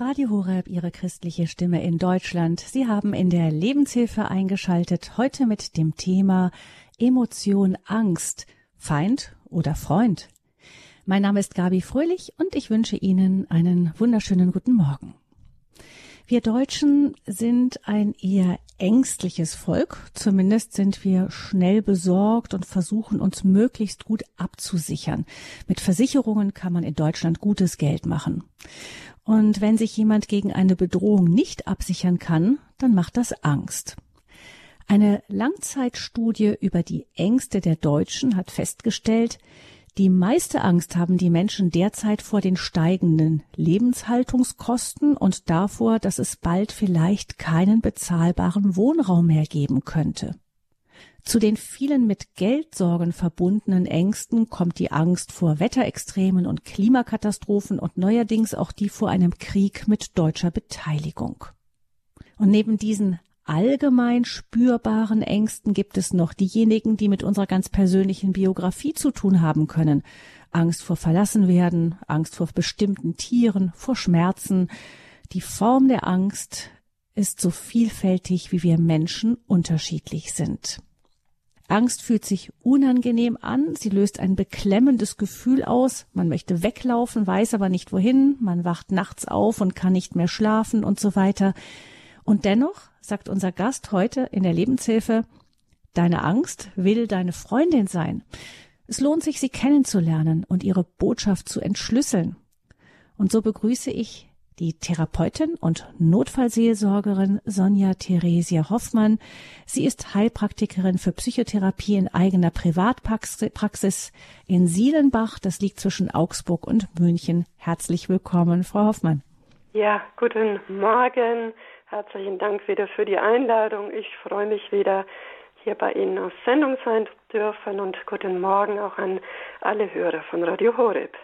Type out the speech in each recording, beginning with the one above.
Radio Horeb, Ihre christliche Stimme in Deutschland. Sie haben in der Lebenshilfe eingeschaltet, heute mit dem Thema Emotion Angst, Feind oder Freund. Mein Name ist Gabi Fröhlich und ich wünsche Ihnen einen wunderschönen guten Morgen. Wir Deutschen sind ein eher ängstliches Volk. Zumindest sind wir schnell besorgt und versuchen uns möglichst gut abzusichern. Mit Versicherungen kann man in Deutschland gutes Geld machen. Und wenn sich jemand gegen eine Bedrohung nicht absichern kann, dann macht das Angst. Eine Langzeitstudie über die Ängste der Deutschen hat festgestellt, die meiste Angst haben die Menschen derzeit vor den steigenden Lebenshaltungskosten und davor, dass es bald vielleicht keinen bezahlbaren Wohnraum mehr geben könnte. Zu den vielen mit Geldsorgen verbundenen Ängsten kommt die Angst vor Wetterextremen und Klimakatastrophen und neuerdings auch die vor einem Krieg mit deutscher Beteiligung. Und neben diesen allgemein spürbaren Ängsten gibt es noch diejenigen, die mit unserer ganz persönlichen Biografie zu tun haben können. Angst vor Verlassenwerden, Angst vor bestimmten Tieren, vor Schmerzen. Die Form der Angst ist so vielfältig, wie wir Menschen unterschiedlich sind. Angst fühlt sich unangenehm an, sie löst ein beklemmendes Gefühl aus, man möchte weglaufen, weiß aber nicht wohin, man wacht nachts auf und kann nicht mehr schlafen und so weiter. Und dennoch sagt unser Gast heute in der Lebenshilfe, deine Angst will deine Freundin sein. Es lohnt sich, sie kennenzulernen und ihre Botschaft zu entschlüsseln. Und so begrüße ich die Therapeutin und Notfallseelsorgerin Sonja Theresia Hoffmann. Sie ist Heilpraktikerin für Psychotherapie in eigener Privatpraxis in Sielenbach. Das liegt zwischen Augsburg und München. Herzlich willkommen, Frau Hoffmann. Ja, guten Morgen. Herzlichen Dank wieder für die Einladung. Ich freue mich wieder, hier bei Ihnen auf Sendung sein dürfen und guten Morgen auch an alle Hörer von Radio Horeb.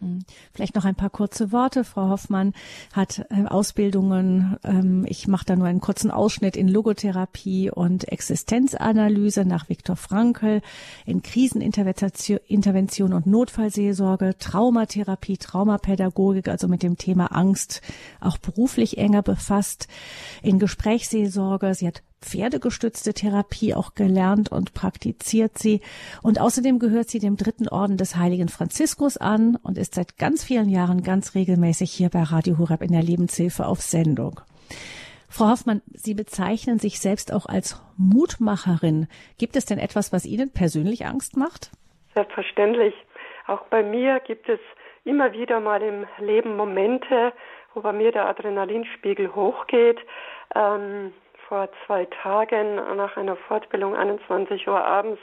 Hm. Vielleicht noch ein paar kurze Worte. Frau Hoffmann hat äh, Ausbildungen, ähm, ich mache da nur einen kurzen Ausschnitt in Logotherapie und Existenzanalyse nach Viktor Frankl, in Krisenintervention und Notfallseelsorge, Traumatherapie, Traumapädagogik, also mit dem Thema Angst auch beruflich enger befasst, in Gesprächsseelsorge. Sie hat pferdegestützte Therapie auch gelernt und praktiziert sie. Und außerdem gehört sie dem dritten Orden des Heiligen Franziskus an und ist seit ganz vielen Jahren ganz regelmäßig hier bei Radio Horeb in der Lebenshilfe auf Sendung. Frau Hoffmann, Sie bezeichnen sich selbst auch als Mutmacherin. Gibt es denn etwas, was Ihnen persönlich Angst macht? Selbstverständlich. Auch bei mir gibt es immer wieder mal im Leben Momente, wo bei mir der Adrenalinspiegel hochgeht. Ähm, vor zwei Tagen nach einer Fortbildung 21 Uhr abends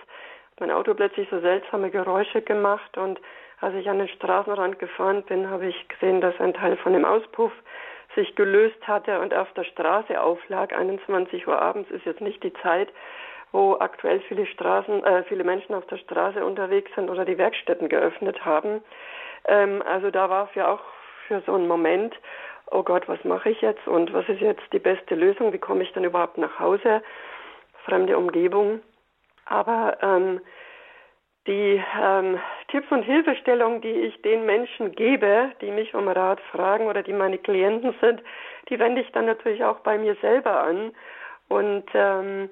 mein Auto plötzlich so seltsame Geräusche gemacht und als ich an den Straßenrand gefahren bin, habe ich gesehen, dass ein Teil von dem Auspuff sich gelöst hatte und auf der Straße auflag. 21 Uhr abends ist jetzt nicht die Zeit, wo aktuell viele Straßen, äh, viele Menschen auf der Straße unterwegs sind oder die Werkstätten geöffnet haben. Ähm, also da war es ja auch für so einen Moment oh Gott, was mache ich jetzt und was ist jetzt die beste Lösung? Wie komme ich dann überhaupt nach Hause? Fremde Umgebung. Aber ähm, die ähm, Tipps und Hilfestellungen, die ich den Menschen gebe, die mich um Rat fragen oder die meine Klienten sind, die wende ich dann natürlich auch bei mir selber an. Und ähm,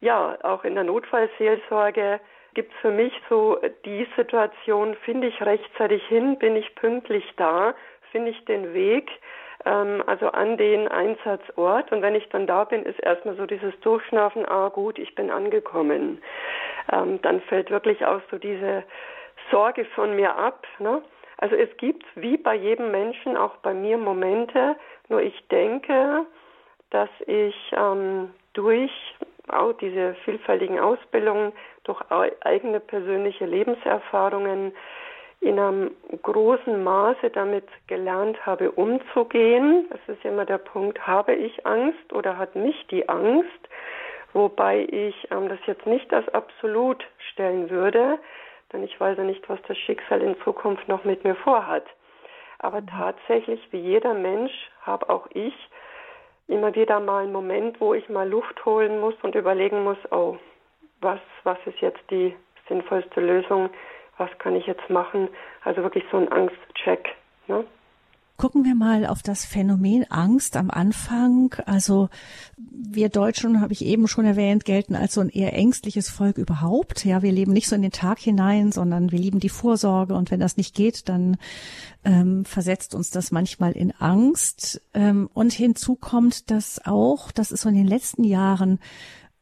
ja, auch in der Notfallseelsorge gibt es für mich so die Situation, finde ich rechtzeitig hin, bin ich pünktlich da, finde ich den Weg, ähm, also an den Einsatzort. Und wenn ich dann da bin, ist erstmal so dieses Durchschnaufen, ah gut, ich bin angekommen. Ähm, dann fällt wirklich auch so diese Sorge von mir ab. Ne? Also es gibt wie bei jedem Menschen, auch bei mir Momente, nur ich denke, dass ich ähm, durch auch diese vielfältigen Ausbildungen, durch eigene persönliche Lebenserfahrungen in einem großen Maße damit gelernt habe, umzugehen. Das ist immer der Punkt, habe ich Angst oder hat mich die Angst? Wobei ich ähm, das jetzt nicht als absolut stellen würde, denn ich weiß ja nicht, was das Schicksal in Zukunft noch mit mir vorhat. Aber mhm. tatsächlich, wie jeder Mensch, habe auch ich immer wieder mal einen Moment, wo ich mal Luft holen muss und überlegen muss, oh, was, was ist jetzt die sinnvollste Lösung? Was kann ich jetzt machen? Also wirklich so ein Angstcheck. Ne? Gucken wir mal auf das Phänomen Angst am Anfang. Also wir Deutschen, habe ich eben schon erwähnt, gelten als so ein eher ängstliches Volk überhaupt. Ja, wir leben nicht so in den Tag hinein, sondern wir lieben die Vorsorge. Und wenn das nicht geht, dann ähm, versetzt uns das manchmal in Angst. Ähm, und hinzu kommt, dass auch, das ist so in den letzten Jahren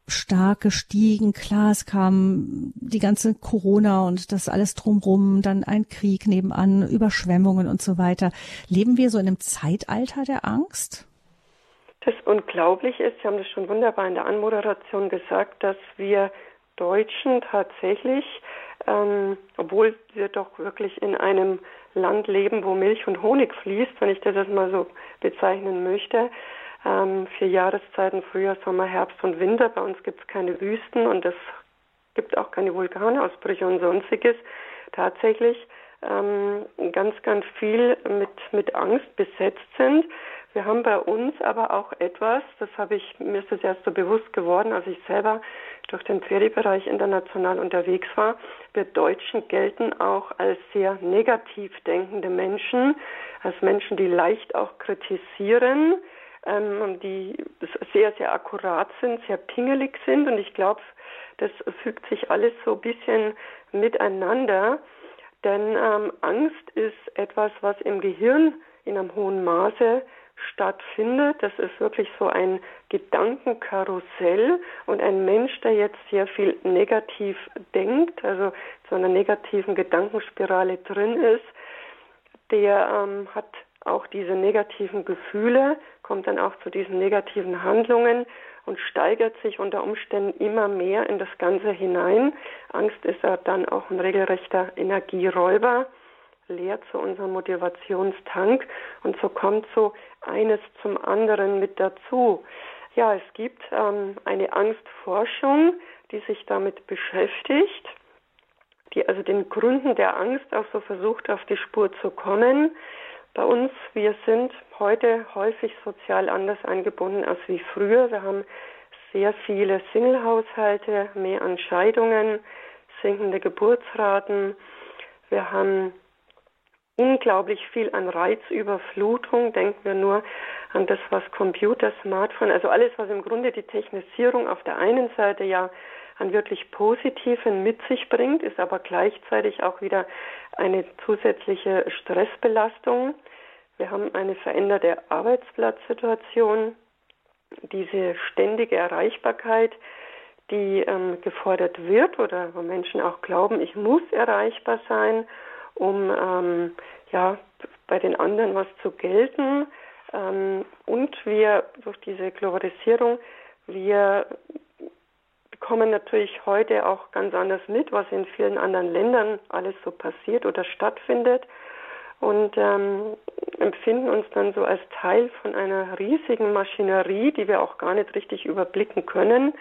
stark gestiegen. Klar, es kam die ganze Corona und das alles drumrum, dann ein Krieg nebenan, Überschwemmungen und so weiter. Leben wir so in einem Zeitalter der Angst? Das unglaublich ist, Sie haben das schon wunderbar in der Anmoderation gesagt, dass wir Deutschen tatsächlich, ähm, obwohl wir doch wirklich in einem Land leben, wo Milch und Honig fließt, wenn ich das mal so bezeichnen möchte, ähm, vier Jahreszeiten, Frühjahr, Sommer, Herbst und Winter. Bei uns gibt es keine Wüsten und es gibt auch keine Vulkanausbrüche und sonstiges. Tatsächlich ähm, ganz, ganz viel mit, mit Angst besetzt sind. Wir haben bei uns aber auch etwas, das habe ich, mir ist das erst so bewusst geworden, als ich selber durch den Feriebereich international unterwegs war. Wir Deutschen gelten auch als sehr negativ denkende Menschen, als Menschen, die leicht auch kritisieren, ähm, die sehr, sehr akkurat sind, sehr pingelig sind. Und ich glaube, das fügt sich alles so ein bisschen miteinander. Denn ähm, Angst ist etwas, was im Gehirn in einem hohen Maße stattfindet. Das ist wirklich so ein Gedankenkarussell und ein Mensch, der jetzt sehr viel negativ denkt, also zu einer negativen Gedankenspirale drin ist, der ähm, hat auch diese negativen Gefühle, kommt dann auch zu diesen negativen Handlungen und steigert sich unter Umständen immer mehr in das Ganze hinein. Angst ist ja dann auch ein regelrechter Energieräuber, leert zu unserem Motivationstank und so kommt so eines zum anderen mit dazu. Ja, es gibt ähm, eine Angstforschung, die sich damit beschäftigt, die also den Gründen der Angst auch so versucht, auf die Spur zu kommen. Bei uns, wir sind heute häufig sozial anders eingebunden als wie früher. Wir haben sehr viele Single-Haushalte, mehr an Scheidungen, sinkende Geburtsraten. Wir haben unglaublich viel an Reizüberflutung. Denken wir nur an das, was Computer, Smartphone, also alles, was im Grunde die Technisierung auf der einen Seite ja an wirklich Positiven mit sich bringt, ist aber gleichzeitig auch wieder eine zusätzliche Stressbelastung. Wir haben eine veränderte Arbeitsplatzsituation, diese ständige Erreichbarkeit, die ähm, gefordert wird oder wo Menschen auch glauben, ich muss erreichbar sein, um ähm, ja bei den anderen was zu gelten. Ähm, und wir durch diese Globalisierung, wir bekommen natürlich heute auch ganz anders mit, was in vielen anderen Ländern alles so passiert oder stattfindet und ähm, empfinden uns dann so als Teil von einer riesigen Maschinerie, die wir auch gar nicht richtig überblicken können.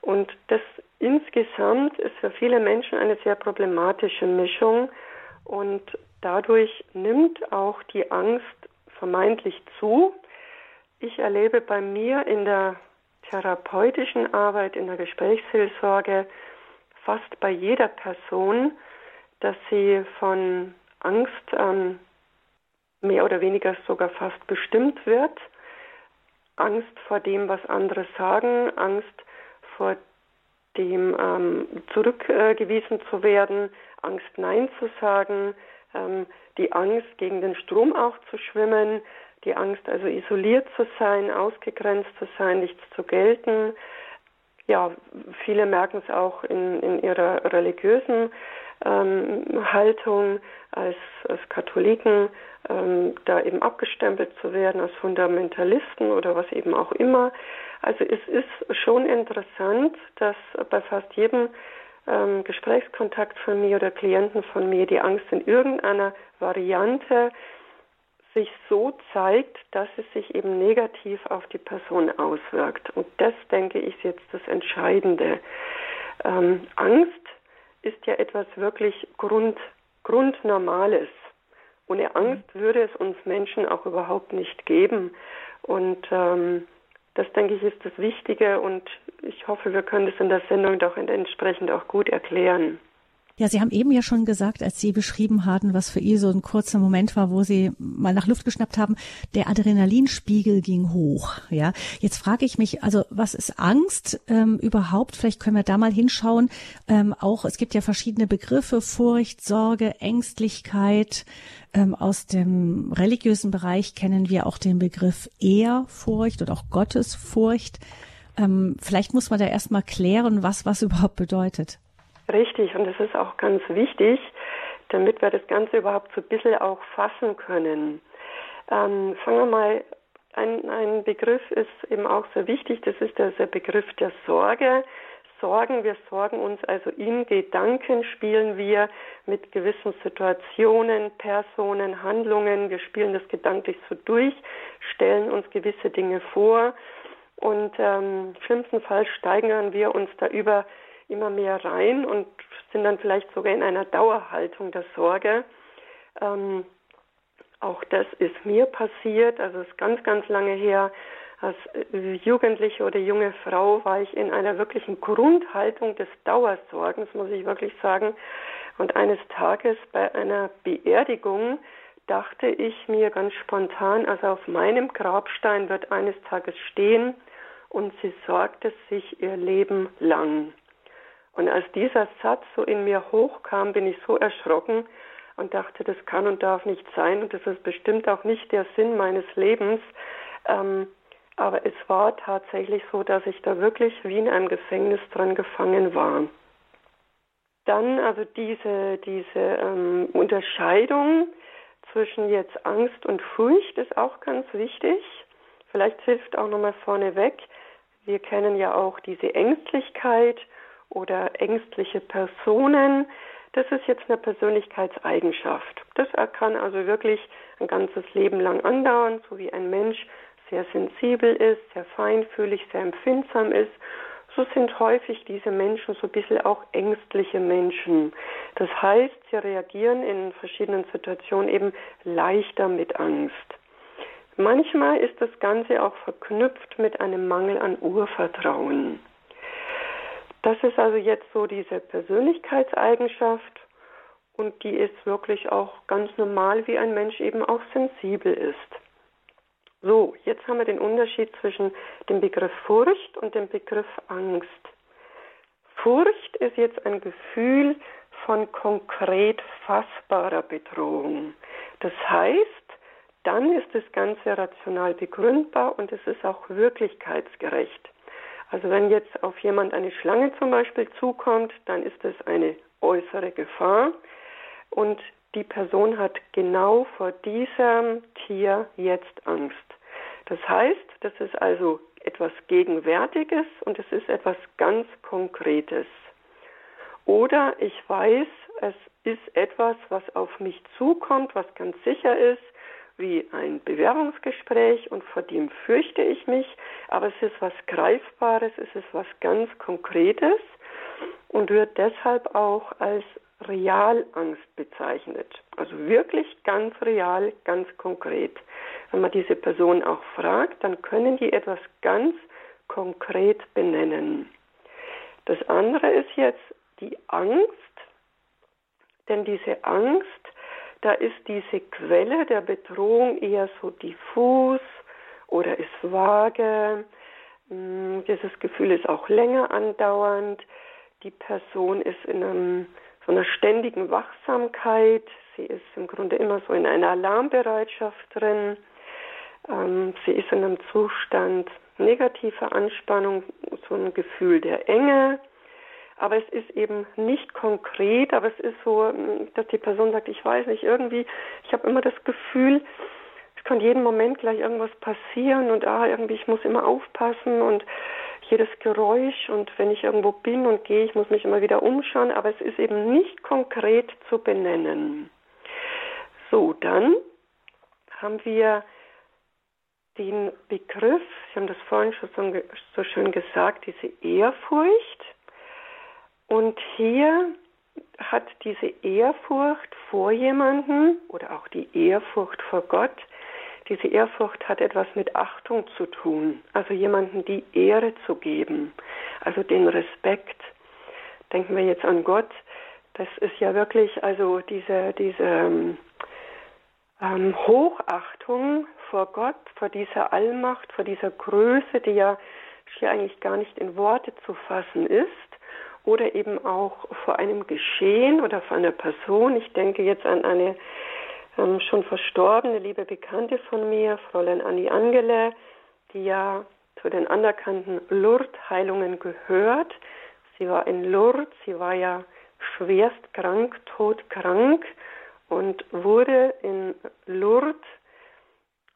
Und das insgesamt ist für viele Menschen eine sehr problematische Mischung und dadurch nimmt auch die Angst vermeintlich zu. Ich erlebe bei mir in der therapeutischen Arbeit, in der Gesprächshilfsorge fast bei jeder Person, dass sie von Angst ähm, mehr oder weniger sogar fast bestimmt wird. Angst vor dem, was andere sagen, Angst vor dem ähm, zurückgewiesen zu werden, Angst Nein zu sagen, ähm, die Angst gegen den Strom auch zu schwimmen, die Angst, also isoliert zu sein, ausgegrenzt zu sein, nichts zu gelten. Ja, viele merken es auch in, in ihrer religiösen ähm, Haltung als, als Katholiken, ähm, da eben abgestempelt zu werden als Fundamentalisten oder was eben auch immer. Also es ist schon interessant, dass bei fast jedem ähm, Gesprächskontakt von mir oder Klienten von mir die Angst in irgendeiner Variante sich so zeigt, dass es sich eben negativ auf die Person auswirkt. Und das, denke ich, ist jetzt das Entscheidende. Ähm, Angst ist ja etwas wirklich Grund, Grundnormales. Ohne Angst würde es uns Menschen auch überhaupt nicht geben. Und ähm, das, denke ich, ist das Wichtige und ich hoffe, wir können das in der Sendung doch entsprechend auch gut erklären. Ja, Sie haben eben ja schon gesagt, als Sie beschrieben hatten, was für ihr so ein kurzer Moment war, wo Sie mal nach Luft geschnappt haben, der Adrenalinspiegel ging hoch. Ja, jetzt frage ich mich, also was ist Angst ähm, überhaupt? Vielleicht können wir da mal hinschauen. Ähm, auch es gibt ja verschiedene Begriffe: Furcht, Sorge, Ängstlichkeit. Ähm, aus dem religiösen Bereich kennen wir auch den Begriff Ehrfurcht oder auch Gottesfurcht. Ähm, vielleicht muss man da erstmal klären, was was überhaupt bedeutet. Richtig, und das ist auch ganz wichtig, damit wir das Ganze überhaupt so ein bisschen auch fassen können. Ähm, fangen wir mal, ein, ein Begriff ist eben auch sehr wichtig, das ist der, der Begriff der Sorge. Sorgen, wir sorgen uns also in Gedanken, spielen wir mit gewissen Situationen, Personen, Handlungen, wir spielen das gedanklich so durch, stellen uns gewisse Dinge vor und ähm, Fall steigern wir uns da über immer mehr rein und sind dann vielleicht sogar in einer Dauerhaltung der Sorge. Ähm, auch das ist mir passiert, also es ist ganz, ganz lange her. Als Jugendliche oder junge Frau war ich in einer wirklichen Grundhaltung des Dauersorgens, muss ich wirklich sagen. Und eines Tages bei einer Beerdigung dachte ich mir ganz spontan, also auf meinem Grabstein wird eines Tages stehen und sie sorgte sich ihr Leben lang. Und als dieser Satz so in mir hochkam, bin ich so erschrocken und dachte, das kann und darf nicht sein und das ist bestimmt auch nicht der Sinn meines Lebens. Ähm, aber es war tatsächlich so, dass ich da wirklich wie in einem Gefängnis dran gefangen war. Dann also diese, diese ähm, Unterscheidung zwischen jetzt Angst und Furcht ist auch ganz wichtig. Vielleicht hilft auch nochmal vorneweg. Wir kennen ja auch diese Ängstlichkeit oder ängstliche Personen. Das ist jetzt eine Persönlichkeitseigenschaft. Das kann also wirklich ein ganzes Leben lang andauern, so wie ein Mensch sehr sensibel ist, sehr feinfühlig, sehr empfindsam ist. So sind häufig diese Menschen so ein bisschen auch ängstliche Menschen. Das heißt, sie reagieren in verschiedenen Situationen eben leichter mit Angst. Manchmal ist das Ganze auch verknüpft mit einem Mangel an Urvertrauen. Das ist also jetzt so diese Persönlichkeitseigenschaft und die ist wirklich auch ganz normal, wie ein Mensch eben auch sensibel ist. So, jetzt haben wir den Unterschied zwischen dem Begriff Furcht und dem Begriff Angst. Furcht ist jetzt ein Gefühl von konkret fassbarer Bedrohung. Das heißt, dann ist das Ganze rational begründbar und es ist auch wirklichkeitsgerecht. Also wenn jetzt auf jemand eine Schlange zum Beispiel zukommt, dann ist es eine äußere Gefahr und die Person hat genau vor diesem Tier jetzt Angst. Das heißt, das ist also etwas Gegenwärtiges und es ist etwas ganz Konkretes. Oder ich weiß, es ist etwas, was auf mich zukommt, was ganz sicher ist, wie ein Bewerbungsgespräch und vor dem fürchte ich mich, aber es ist was Greifbares, es ist was ganz Konkretes und wird deshalb auch als Realangst bezeichnet. Also wirklich ganz real, ganz konkret. Wenn man diese Person auch fragt, dann können die etwas ganz konkret benennen. Das andere ist jetzt die Angst, denn diese Angst da ist diese Quelle der Bedrohung eher so diffus oder ist vage. Mm, dieses Gefühl ist auch länger andauernd. Die Person ist in einem, so einer ständigen Wachsamkeit. Sie ist im Grunde immer so in einer Alarmbereitschaft drin. Ähm, sie ist in einem Zustand negativer Anspannung, so ein Gefühl der Enge aber es ist eben nicht konkret, aber es ist so, dass die Person sagt, ich weiß nicht, irgendwie, ich habe immer das Gefühl, es kann jeden Moment gleich irgendwas passieren und ah, irgendwie, ich muss immer aufpassen und jedes Geräusch und wenn ich irgendwo bin und gehe, ich muss mich immer wieder umschauen, aber es ist eben nicht konkret zu benennen. So, dann haben wir den Begriff, Sie haben das vorhin schon so schön gesagt, diese Ehrfurcht. Und hier hat diese Ehrfurcht vor jemanden oder auch die Ehrfurcht vor Gott, diese Ehrfurcht hat etwas mit Achtung zu tun, also jemanden die Ehre zu geben, also den Respekt. Denken wir jetzt an Gott, das ist ja wirklich, also diese, diese ähm, ähm, Hochachtung vor Gott, vor dieser Allmacht, vor dieser Größe, die ja hier eigentlich gar nicht in Worte zu fassen ist, oder eben auch vor einem Geschehen oder vor einer Person. Ich denke jetzt an eine ähm, schon verstorbene liebe Bekannte von mir, Fräulein Annie Angele, die ja zu den anerkannten Lourdes-Heilungen gehört. Sie war in Lourdes, sie war ja schwerst krank, todkrank und wurde in Lourdes,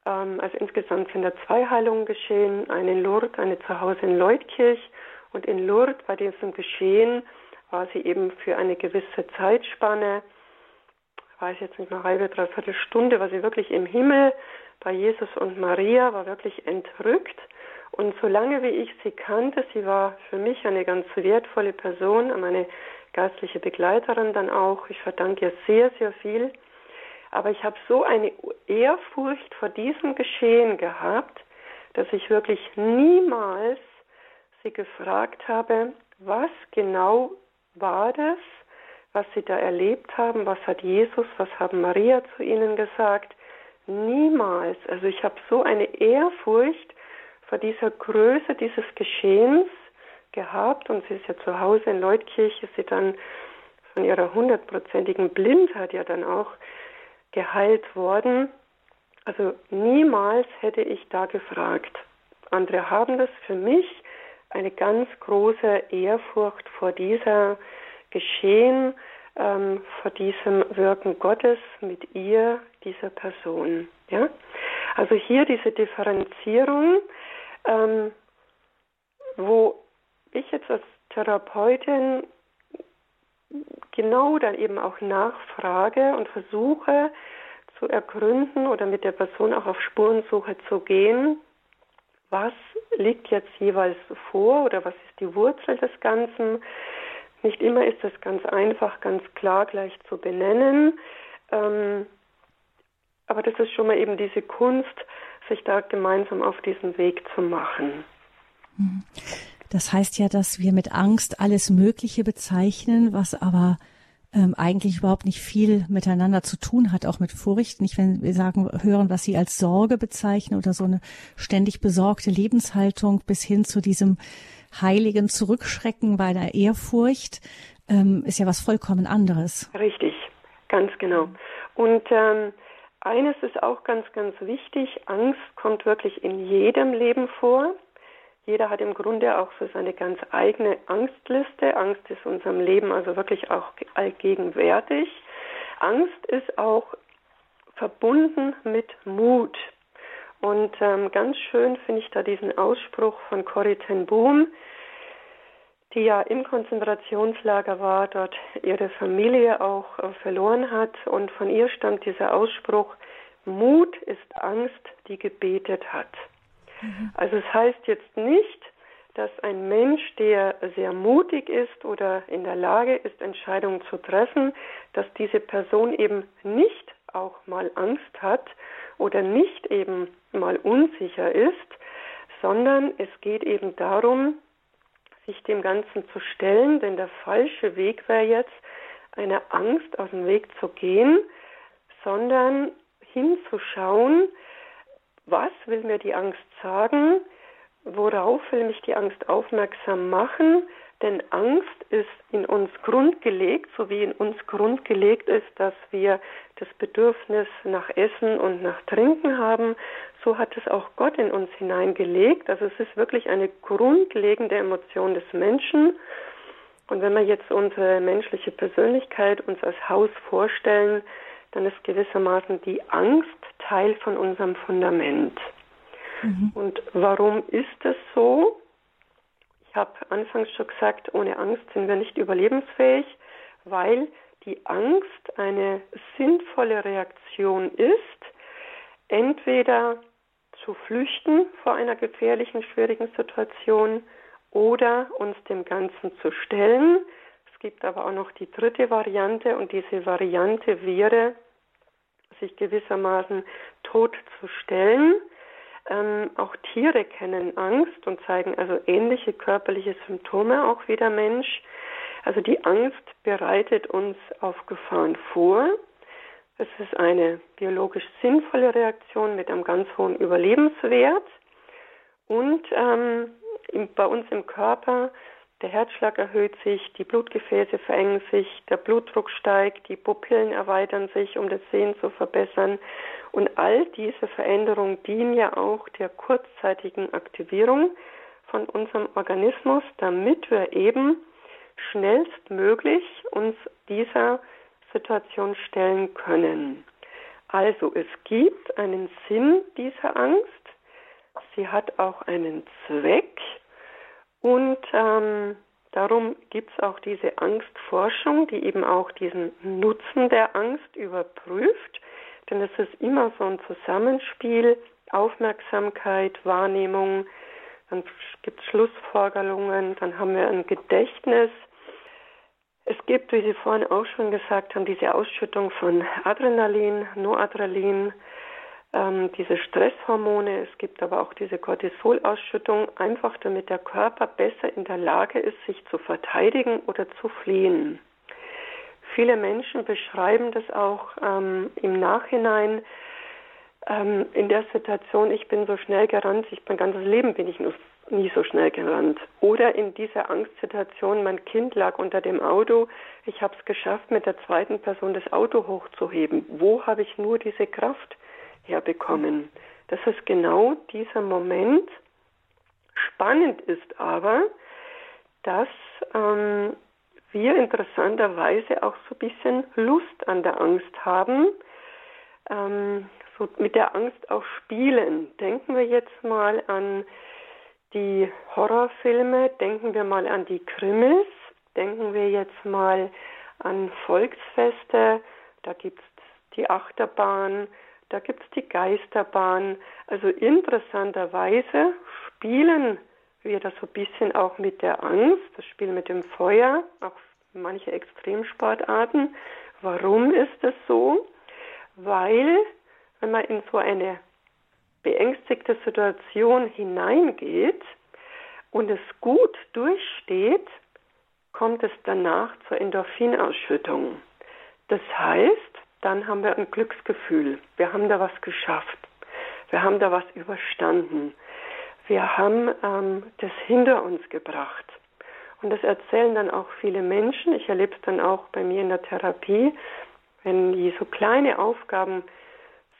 ähm, also insgesamt sind da zwei Heilungen geschehen, eine in Lourdes, eine zu Hause in Leutkirch. Und in Lourdes bei diesem Geschehen war sie eben für eine gewisse Zeitspanne, weiß jetzt nicht mal halbe, dreiviertel Stunde, war sie wirklich im Himmel bei Jesus und Maria, war wirklich entrückt. Und solange wie ich sie kannte, sie war für mich eine ganz wertvolle Person, meine geistliche Begleiterin dann auch. Ich verdanke ihr sehr, sehr viel. Aber ich habe so eine Ehrfurcht vor diesem Geschehen gehabt, dass ich wirklich niemals sie gefragt habe, was genau war das, was sie da erlebt haben, was hat Jesus, was haben Maria zu ihnen gesagt. Niemals. Also ich habe so eine Ehrfurcht vor dieser Größe dieses Geschehens gehabt und sie ist ja zu Hause in Leutkirch, ist sie dann von ihrer hundertprozentigen Blindheit ja dann auch geheilt worden. Also niemals hätte ich da gefragt. Andere haben das für mich eine ganz große Ehrfurcht vor dieser Geschehen, ähm, vor diesem Wirken Gottes mit ihr, dieser Person. Ja? Also hier diese Differenzierung, ähm, wo ich jetzt als Therapeutin genau dann eben auch nachfrage und versuche zu ergründen oder mit der Person auch auf Spurensuche zu gehen, was liegt jetzt jeweils vor oder was ist die Wurzel des Ganzen. Nicht immer ist es ganz einfach, ganz klar gleich zu benennen. Ähm, aber das ist schon mal eben diese Kunst, sich da gemeinsam auf diesen Weg zu machen. Das heißt ja, dass wir mit Angst alles Mögliche bezeichnen, was aber ähm, eigentlich überhaupt nicht viel miteinander zu tun hat, auch mit Furcht. Nicht, wenn wir sagen, hören, was Sie als Sorge bezeichnen oder so eine ständig besorgte Lebenshaltung bis hin zu diesem heiligen Zurückschrecken bei der Ehrfurcht, ähm, ist ja was vollkommen anderes. Richtig, ganz genau. Und ähm, eines ist auch ganz, ganz wichtig. Angst kommt wirklich in jedem Leben vor. Jeder hat im Grunde auch so seine ganz eigene Angstliste. Angst ist unserem Leben also wirklich auch allgegenwärtig. Angst ist auch verbunden mit Mut. Und ähm, ganz schön finde ich da diesen Ausspruch von Corrie ten Boom, die ja im Konzentrationslager war, dort ihre Familie auch äh, verloren hat. Und von ihr stammt dieser Ausspruch, Mut ist Angst, die gebetet hat. Mhm. Also es heißt jetzt nicht, dass ein Mensch, der sehr mutig ist oder in der Lage ist, Entscheidungen zu treffen, dass diese Person eben nicht auch mal Angst hat oder nicht eben mal unsicher ist, sondern es geht eben darum, sich dem Ganzen zu stellen, denn der falsche Weg wäre jetzt, eine Angst aus dem Weg zu gehen, sondern hinzuschauen, was will mir die Angst sagen? Worauf will mich die Angst aufmerksam machen? Denn Angst ist in uns grundgelegt, so wie in uns grundgelegt ist, dass wir das Bedürfnis nach Essen und nach Trinken haben, so hat es auch Gott in uns hineingelegt. Also es ist wirklich eine grundlegende Emotion des Menschen. Und wenn wir jetzt unsere menschliche Persönlichkeit uns als Haus vorstellen, dann ist gewissermaßen die Angst Teil von unserem Fundament. Mhm. Und warum ist das so? Ich habe anfangs schon gesagt, ohne Angst sind wir nicht überlebensfähig, weil die Angst eine sinnvolle Reaktion ist, entweder zu flüchten vor einer gefährlichen, schwierigen Situation oder uns dem Ganzen zu stellen, gibt aber auch noch die dritte Variante und diese Variante wäre, sich gewissermaßen tot zu stellen. Ähm, auch Tiere kennen Angst und zeigen also ähnliche körperliche Symptome auch wie der Mensch. Also die Angst bereitet uns auf Gefahren vor. Es ist eine biologisch sinnvolle Reaktion mit einem ganz hohen Überlebenswert. Und ähm, bei uns im Körper, der Herzschlag erhöht sich, die Blutgefäße verengen sich, der Blutdruck steigt, die Pupillen erweitern sich, um das Sehen zu verbessern. Und all diese Veränderungen dienen ja auch der kurzzeitigen Aktivierung von unserem Organismus, damit wir eben schnellstmöglich uns dieser Situation stellen können. Also es gibt einen Sinn dieser Angst, sie hat auch einen Zweck und ähm, darum gibt es auch diese Angstforschung, die eben auch diesen Nutzen der Angst überprüft, denn es ist immer so ein Zusammenspiel, Aufmerksamkeit, Wahrnehmung, dann gibt es Schlussfolgerungen, dann haben wir ein Gedächtnis. Es gibt, wie Sie vorhin auch schon gesagt haben, diese Ausschüttung von Adrenalin, Noradrenalin, ähm, diese Stresshormone. Es gibt aber auch diese Cortisolausschüttung, einfach damit der Körper besser in der Lage ist, sich zu verteidigen oder zu fliehen. Viele Menschen beschreiben das auch ähm, im Nachhinein ähm, in der Situation, ich bin so schnell gerannt, ich mein ganzes Leben bin ich nie so schnell gerannt. Oder in dieser Angstsituation, mein Kind lag unter dem Auto, ich habe es geschafft, mit der zweiten Person das Auto hochzuheben. Wo habe ich nur diese Kraft herbekommen? Das ist genau dieser Moment. Spannend ist aber, dass ähm, wir interessanterweise auch so ein bisschen Lust an der Angst haben. Ähm, so mit der Angst auch spielen. Denken wir jetzt mal an die Horrorfilme, denken wir mal an die Krimis, denken wir jetzt mal an Volksfeste, da gibt es die Achterbahn, da gibt es die Geisterbahn. Also interessanterweise spielen wir da so ein bisschen auch mit der Angst, das Spiel mit dem Feuer, auch manche Extremsportarten. Warum ist das so? Weil wenn man in so eine beängstigte Situation hineingeht und es gut durchsteht, kommt es danach zur Endorphinausschüttung. Das heißt, dann haben wir ein Glücksgefühl. Wir haben da was geschafft. Wir haben da was überstanden. Wir haben ähm, das hinter uns gebracht. Und das erzählen dann auch viele Menschen. Ich erlebe es dann auch bei mir in der Therapie, wenn die so kleine Aufgaben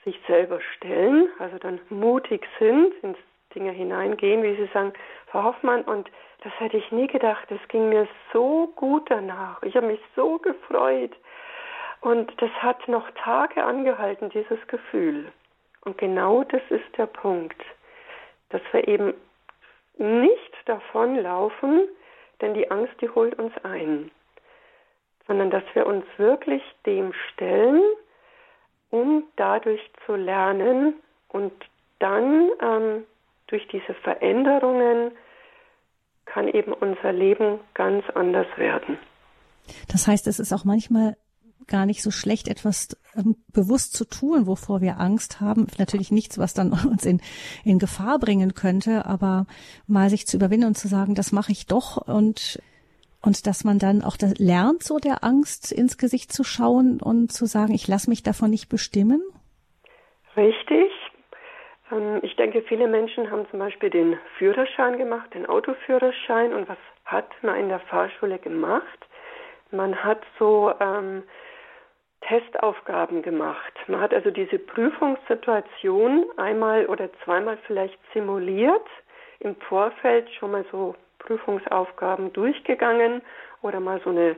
sich selber stellen, also dann mutig sind, ins Dinge hineingehen, wie Sie sagen, Frau Hoffmann, und das hätte ich nie gedacht, es ging mir so gut danach. Ich habe mich so gefreut. Und das hat noch Tage angehalten, dieses Gefühl. Und genau das ist der Punkt, dass wir eben nicht davonlaufen, denn die Angst, die holt uns ein, sondern dass wir uns wirklich dem stellen, um dadurch zu lernen und dann ähm, durch diese Veränderungen kann eben unser Leben ganz anders werden. Das heißt, es ist auch manchmal gar nicht so schlecht, etwas ähm, bewusst zu tun, wovor wir Angst haben. Natürlich nichts, was dann uns in, in Gefahr bringen könnte, aber mal sich zu überwinden und zu sagen, das mache ich doch und und dass man dann auch das lernt, so der Angst ins Gesicht zu schauen und zu sagen, ich lasse mich davon nicht bestimmen? Richtig. Ähm, ich denke, viele Menschen haben zum Beispiel den Führerschein gemacht, den Autoführerschein. Und was hat man in der Fahrschule gemacht? Man hat so ähm, Testaufgaben gemacht. Man hat also diese Prüfungssituation einmal oder zweimal vielleicht simuliert, im Vorfeld schon mal so Prüfungsaufgaben durchgegangen oder mal so eine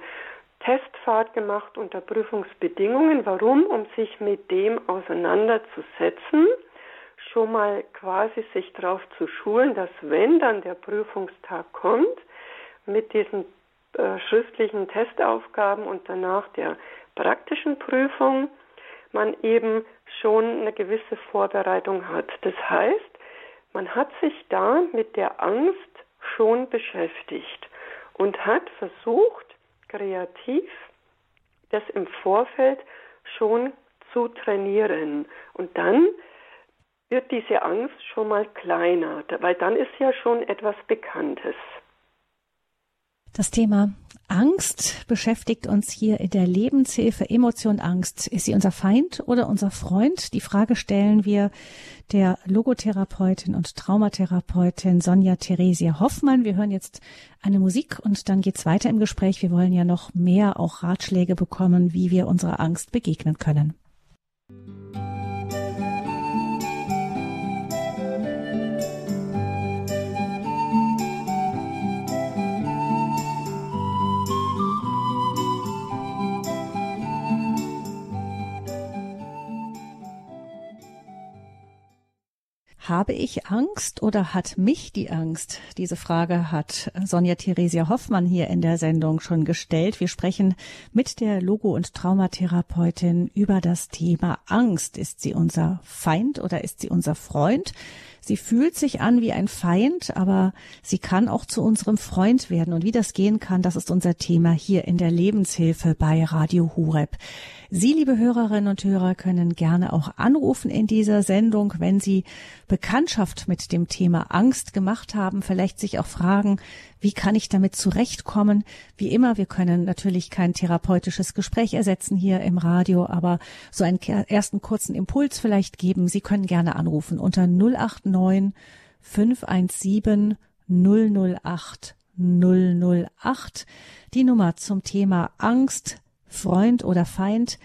Testfahrt gemacht unter Prüfungsbedingungen. Warum? Um sich mit dem auseinanderzusetzen, schon mal quasi sich darauf zu schulen, dass wenn dann der Prüfungstag kommt, mit diesen äh, schriftlichen Testaufgaben und danach der praktischen Prüfung, man eben schon eine gewisse Vorbereitung hat. Das heißt, man hat sich da mit der Angst schon beschäftigt und hat versucht, kreativ das im Vorfeld schon zu trainieren. Und dann wird diese Angst schon mal kleiner, weil dann ist ja schon etwas Bekanntes. Das Thema Angst beschäftigt uns hier in der Lebenshilfe. Emotion Angst. Ist sie unser Feind oder unser Freund? Die Frage stellen wir der Logotherapeutin und Traumatherapeutin Sonja Theresia Hoffmann. Wir hören jetzt eine Musik und dann geht's weiter im Gespräch. Wir wollen ja noch mehr auch Ratschläge bekommen, wie wir unserer Angst begegnen können. Habe ich Angst oder hat mich die Angst? Diese Frage hat Sonja Theresia Hoffmann hier in der Sendung schon gestellt. Wir sprechen mit der Logo- und Traumatherapeutin über das Thema Angst. Ist sie unser Feind oder ist sie unser Freund? Sie fühlt sich an wie ein Feind, aber sie kann auch zu unserem Freund werden. Und wie das gehen kann, das ist unser Thema hier in der Lebenshilfe bei Radio Hureb. Sie, liebe Hörerinnen und Hörer, können gerne auch anrufen in dieser Sendung, wenn Sie Bekanntschaft mit dem Thema Angst gemacht haben, vielleicht sich auch fragen, wie kann ich damit zurechtkommen? Wie immer, wir können natürlich kein therapeutisches Gespräch ersetzen hier im Radio, aber so einen ersten kurzen Impuls vielleicht geben. Sie können gerne anrufen unter 089 517 008 008. Die Nummer zum Thema Angst, Freund oder Feind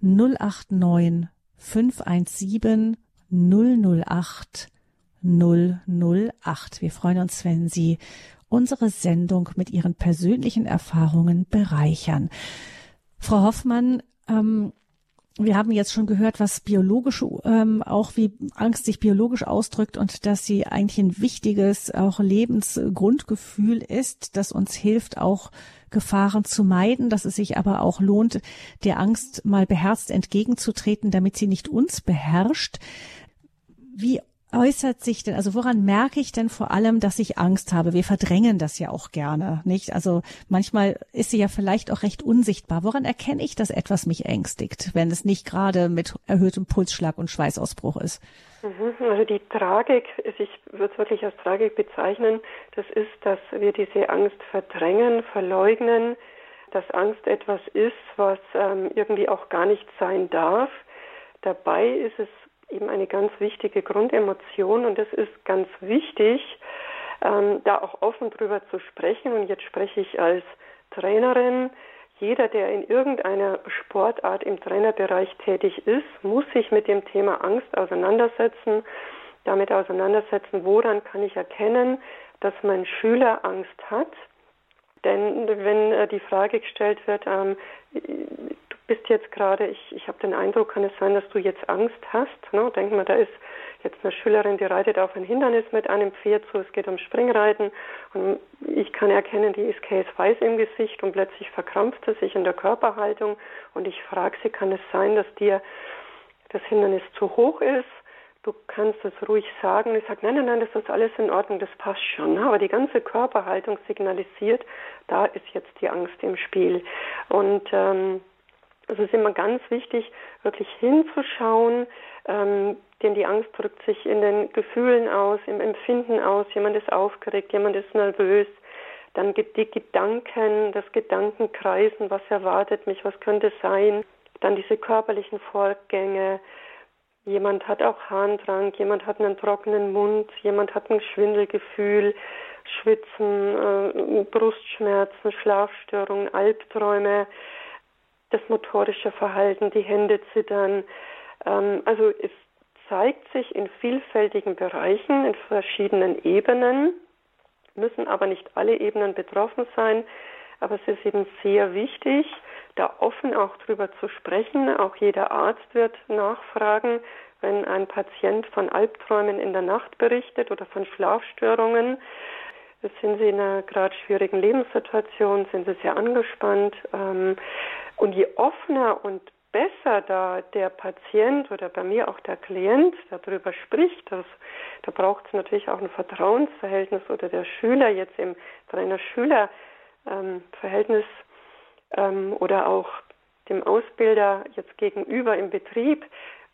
089 517 008 008. Wir freuen uns, wenn Sie unsere Sendung mit Ihren persönlichen Erfahrungen bereichern. Frau Hoffmann, ähm, wir haben jetzt schon gehört, was biologisch ähm, auch wie Angst sich biologisch ausdrückt und dass sie eigentlich ein wichtiges auch Lebensgrundgefühl ist, das uns hilft, auch Gefahren zu meiden, dass es sich aber auch lohnt, der Angst mal beherzt entgegenzutreten, damit sie nicht uns beherrscht. Wie äußert sich denn, also woran merke ich denn vor allem, dass ich Angst habe? Wir verdrängen das ja auch gerne, nicht? Also manchmal ist sie ja vielleicht auch recht unsichtbar. Woran erkenne ich, dass etwas mich ängstigt, wenn es nicht gerade mit erhöhtem Pulsschlag und Schweißausbruch ist? Mhm. Also die Tragik, ich würde es wirklich als Tragik bezeichnen, das ist, dass wir diese Angst verdrängen, verleugnen, dass Angst etwas ist, was ähm, irgendwie auch gar nicht sein darf. Dabei ist es eben eine ganz wichtige Grundemotion und es ist ganz wichtig, ähm, da auch offen drüber zu sprechen. Und jetzt spreche ich als Trainerin. Jeder, der in irgendeiner Sportart im Trainerbereich tätig ist, muss sich mit dem Thema Angst auseinandersetzen, damit auseinandersetzen, woran kann ich erkennen, dass mein Schüler Angst hat. Denn wenn äh, die Frage gestellt wird, ähm, bist jetzt gerade, ich, ich habe den Eindruck, kann es sein, dass du jetzt Angst hast? Ne? Denken wir, da ist jetzt eine Schülerin, die reitet auf ein Hindernis mit einem Pferd zu, es geht um Springreiten und ich kann erkennen, die ist käseweiß im Gesicht und plötzlich verkrampft sie sich in der Körperhaltung und ich frage sie, kann es sein, dass dir das Hindernis zu hoch ist? Du kannst es ruhig sagen. Und ich sage, nein, nein, nein, das ist alles in Ordnung, das passt schon. Aber die ganze Körperhaltung signalisiert, da ist jetzt die Angst im Spiel. Und ähm, es ist immer ganz wichtig, wirklich hinzuschauen, ähm, denn die Angst drückt sich in den Gefühlen aus, im Empfinden aus. Jemand ist aufgeregt, jemand ist nervös. Dann gibt die Gedanken, das Gedankenkreisen, was erwartet mich, was könnte sein. Dann diese körperlichen Vorgänge. Jemand hat auch Harndrang, jemand hat einen trockenen Mund, jemand hat ein Schwindelgefühl, Schwitzen, äh, Brustschmerzen, Schlafstörungen, Albträume das motorische Verhalten, die Hände zittern. Ähm, also es zeigt sich in vielfältigen Bereichen, in verschiedenen Ebenen, müssen aber nicht alle Ebenen betroffen sein. Aber es ist eben sehr wichtig, da offen auch drüber zu sprechen. Auch jeder Arzt wird nachfragen, wenn ein Patient von Albträumen in der Nacht berichtet oder von Schlafstörungen. Sind Sie in einer gerade schwierigen Lebenssituation? Sind Sie sehr angespannt? Ähm, und je offener und besser da der Patient oder bei mir auch der Klient darüber spricht, das, da braucht es natürlich auch ein Vertrauensverhältnis oder der Schüler jetzt im Trainer-Schüler-Verhältnis ähm, ähm, oder auch dem Ausbilder jetzt gegenüber im Betrieb,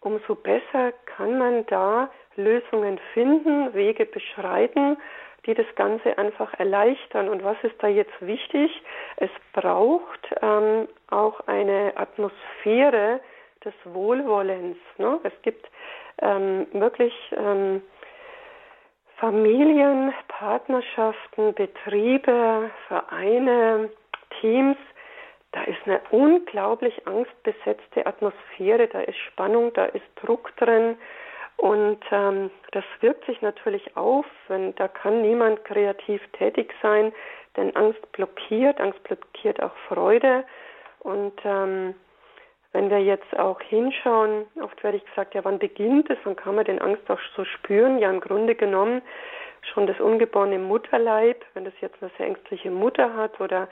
umso besser kann man da Lösungen finden, Wege beschreiten, die das Ganze einfach erleichtern. Und was ist da jetzt wichtig? Es braucht ähm, auch eine Atmosphäre des Wohlwollens. Ne? Es gibt ähm, wirklich ähm, Familien, Partnerschaften, Betriebe, Vereine, Teams, da ist eine unglaublich angstbesetzte Atmosphäre, da ist Spannung, da ist Druck drin und ähm, das wirkt sich natürlich auf, wenn da kann niemand kreativ tätig sein, denn Angst blockiert, Angst blockiert auch Freude und ähm, wenn wir jetzt auch hinschauen, oft werde ich gesagt, ja, wann beginnt es, wann kann man den Angst auch so spüren? Ja, im Grunde genommen schon das ungeborene Mutterleib, wenn das jetzt eine sehr ängstliche Mutter hat oder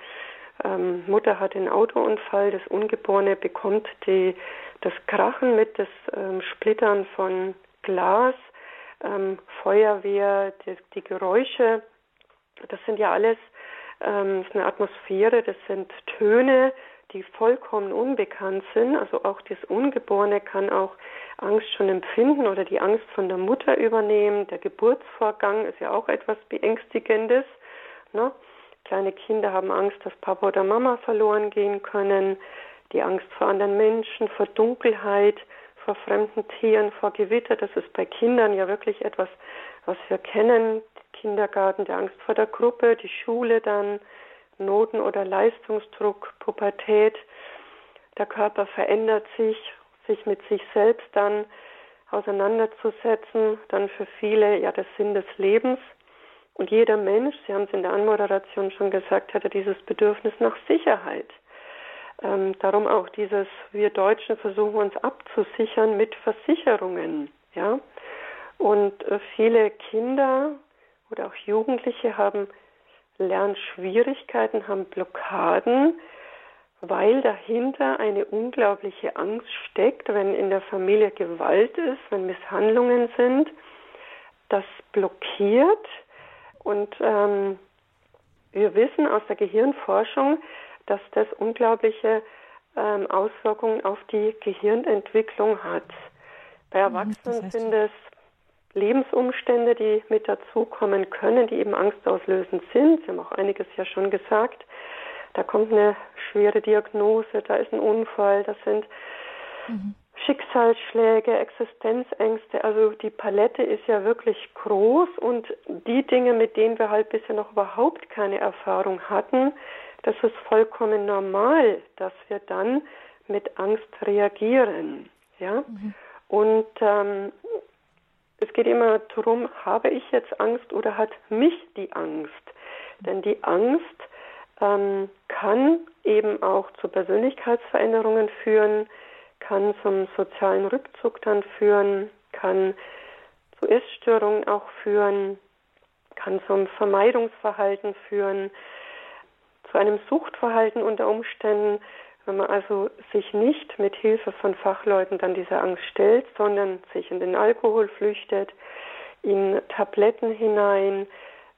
ähm, Mutter hat einen Autounfall, das Ungeborene bekommt die, das Krachen mit, das ähm, Splittern von Glas, ähm, Feuerwehr, die, die, Geräusche, das sind ja alles ähm, eine Atmosphäre, das sind Töne, die vollkommen unbekannt sind. Also auch das Ungeborene kann auch Angst schon empfinden oder die Angst von der Mutter übernehmen. Der Geburtsvorgang ist ja auch etwas Beängstigendes. Ne? Kleine Kinder haben Angst, dass Papa oder Mama verloren gehen können. Die Angst vor anderen Menschen, vor Dunkelheit, vor fremden Tieren, vor Gewitter. Das ist bei Kindern ja wirklich etwas, was wir kennen. Kindergarten, die Angst vor der Gruppe, die Schule dann, Noten- oder Leistungsdruck, Pubertät. Der Körper verändert sich, sich mit sich selbst dann auseinanderzusetzen, dann für viele ja der Sinn des Lebens. Und jeder Mensch, Sie haben es in der Anmoderation schon gesagt, hat ja dieses Bedürfnis nach Sicherheit. Ähm, darum auch dieses, wir Deutschen versuchen uns abzusichern mit Versicherungen. Ja? Und äh, viele Kinder oder auch Jugendliche haben Lernschwierigkeiten, haben Blockaden, weil dahinter eine unglaubliche Angst steckt, wenn in der Familie Gewalt ist, wenn Misshandlungen sind. Das blockiert und ähm, wir wissen aus der Gehirnforschung, dass das unglaubliche ähm, Auswirkungen auf die Gehirnentwicklung hat. Bei mhm, Erwachsenen das heißt sind es Lebensumstände, die mit dazukommen können, die eben angstauslösend sind. Sie haben auch einiges ja schon gesagt. Da kommt eine schwere Diagnose, da ist ein Unfall, das sind mhm. Schicksalsschläge, Existenzängste. Also die Palette ist ja wirklich groß und die Dinge, mit denen wir halt bisher noch überhaupt keine Erfahrung hatten, das ist vollkommen normal, dass wir dann mit Angst reagieren. Ja? Mhm. Und ähm, es geht immer darum, habe ich jetzt Angst oder hat mich die Angst? Denn die Angst ähm, kann eben auch zu Persönlichkeitsveränderungen führen, kann zum sozialen Rückzug dann führen, kann zu Essstörungen auch führen, kann zum Vermeidungsverhalten führen, zu einem Suchtverhalten unter Umständen, wenn man also sich nicht mit Hilfe von Fachleuten dann dieser Angst stellt, sondern sich in den Alkohol flüchtet, in Tabletten hinein.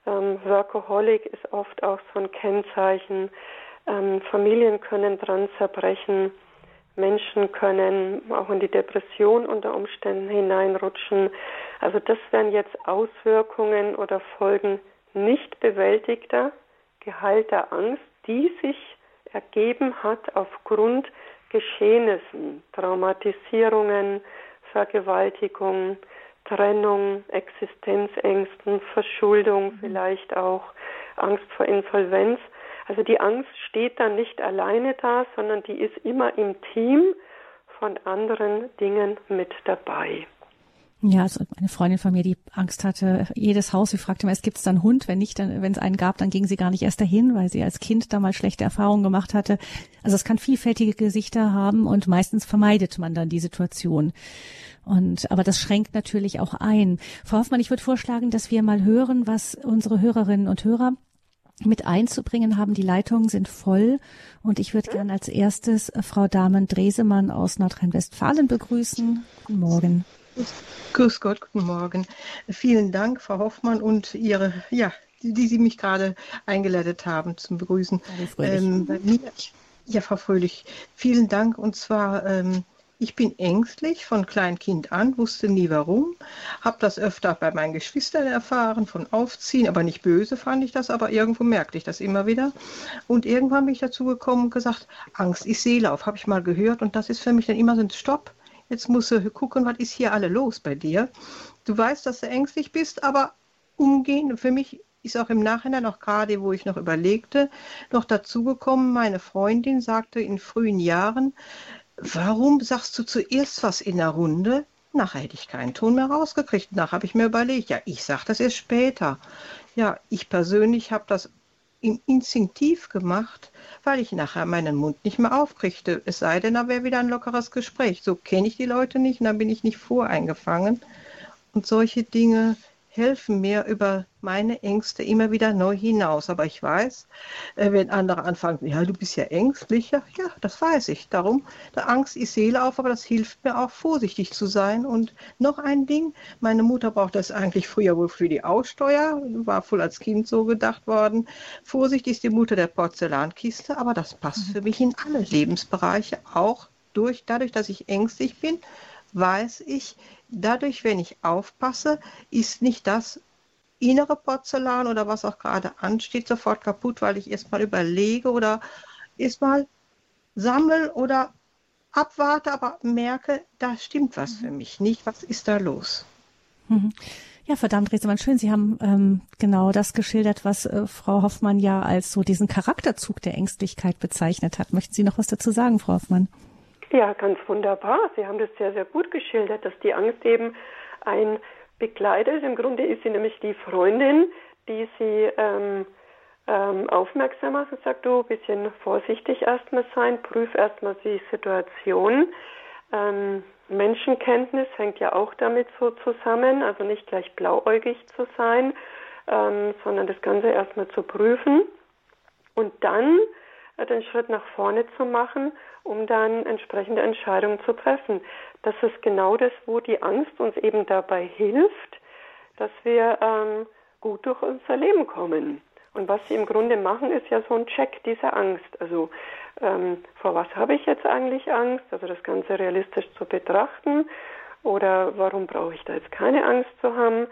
Ähm, Workaholic ist oft auch so ein Kennzeichen. Ähm, Familien können dran zerbrechen. Menschen können auch in die Depression unter Umständen hineinrutschen. Also das wären jetzt Auswirkungen oder Folgen nicht bewältigter, geheilter Angst, die sich ergeben hat aufgrund Geschehnissen, Traumatisierungen, Vergewaltigung, Trennung, Existenzängsten, Verschuldung, mhm. vielleicht auch Angst vor Insolvenz. Also die Angst steht dann nicht alleine da, sondern die ist immer im Team von anderen Dingen mit dabei. Ja, also eine Freundin von mir, die Angst hatte, jedes Haus, sie fragte immer, es gibt dann Hund, wenn nicht, dann, wenn es einen gab, dann ging sie gar nicht erst dahin, weil sie als Kind damals schlechte Erfahrungen gemacht hatte. Also es kann vielfältige Gesichter haben und meistens vermeidet man dann die Situation. Und, aber das schränkt natürlich auch ein. Frau Hoffmann, ich würde vorschlagen, dass wir mal hören, was unsere Hörerinnen und Hörer mit einzubringen haben. Die Leitungen sind voll und ich würde gerne als erstes Frau Damen Dresemann aus Nordrhein-Westfalen begrüßen. Guten Morgen. Grüß Gott, guten Morgen. Vielen Dank, Frau Hoffmann, und Ihre, ja, die, die Sie mich gerade eingeleitet haben zum Begrüßen. Ähm, bei mir, ja, Frau Fröhlich, vielen Dank. Und zwar, ähm, Ich bin ängstlich von Kleinkind an, wusste nie warum, habe das öfter bei meinen Geschwistern erfahren, von Aufziehen, aber nicht böse fand ich das, aber irgendwo merkte ich das immer wieder. Und irgendwann bin ich dazu gekommen und gesagt, Angst ist Seelauf, habe ich mal gehört und das ist für mich dann immer so ein Stopp. Jetzt musst du gucken, was ist hier alle los bei dir. Du weißt, dass du ängstlich bist, aber umgehen, für mich ist auch im Nachhinein, auch gerade wo ich noch überlegte, noch dazugekommen, meine Freundin sagte in frühen Jahren, warum sagst du zuerst was in der Runde? Nachher hätte ich keinen Ton mehr rausgekriegt. Nachher habe ich mir überlegt, ja, ich sage das erst später. Ja, ich persönlich habe das instinktiv gemacht, weil ich nachher meinen Mund nicht mehr aufkriegte. Es sei denn, da wäre wieder ein lockeres Gespräch. So kenne ich die Leute nicht und dann bin ich nicht voreingefangen. Und solche Dinge helfen mir über meine Ängste immer wieder neu hinaus. Aber ich weiß, äh, wenn andere anfangen, ja, du bist ja ängstlich, ja, ja, das weiß ich. Darum, der Angst ist Seele auf, aber das hilft mir auch, vorsichtig zu sein. Und noch ein Ding, meine Mutter brauchte das eigentlich früher wohl für die Aussteuer, war wohl als Kind so gedacht worden. Vorsicht ist die Mutter der Porzellankiste, aber das passt für mich in alle Lebensbereiche, auch durch, dadurch, dass ich ängstlich bin, weiß ich, dadurch, wenn ich aufpasse, ist nicht das innere Porzellan oder was auch gerade ansteht sofort kaputt, weil ich erstmal überlege oder erstmal sammle oder abwarte, aber merke, da stimmt was für mich nicht. Was ist da los? Mhm. Ja, verdammt, Resemann, schön. Sie haben ähm, genau das geschildert, was äh, Frau Hoffmann ja als so diesen Charakterzug der Ängstlichkeit bezeichnet hat. Möchten Sie noch was dazu sagen, Frau Hoffmann? Ja, ganz wunderbar. Sie haben das sehr, sehr gut geschildert, dass die Angst eben ein Begleiter ist. Im Grunde ist sie nämlich die Freundin, die sie ähm, ähm, aufmerksam macht und sagt, du, ein bisschen vorsichtig erstmal sein, prüf erstmal die Situation. Ähm, Menschenkenntnis hängt ja auch damit so zusammen, also nicht gleich blauäugig zu sein, ähm, sondern das Ganze erstmal zu prüfen und dann den Schritt nach vorne zu machen um dann entsprechende Entscheidungen zu treffen. Das ist genau das, wo die Angst uns eben dabei hilft, dass wir ähm, gut durch unser Leben kommen. Und was sie im Grunde machen, ist ja so ein Check dieser Angst. Also ähm, vor was habe ich jetzt eigentlich Angst? Also das Ganze realistisch zu betrachten. Oder warum brauche ich da jetzt keine Angst zu haben?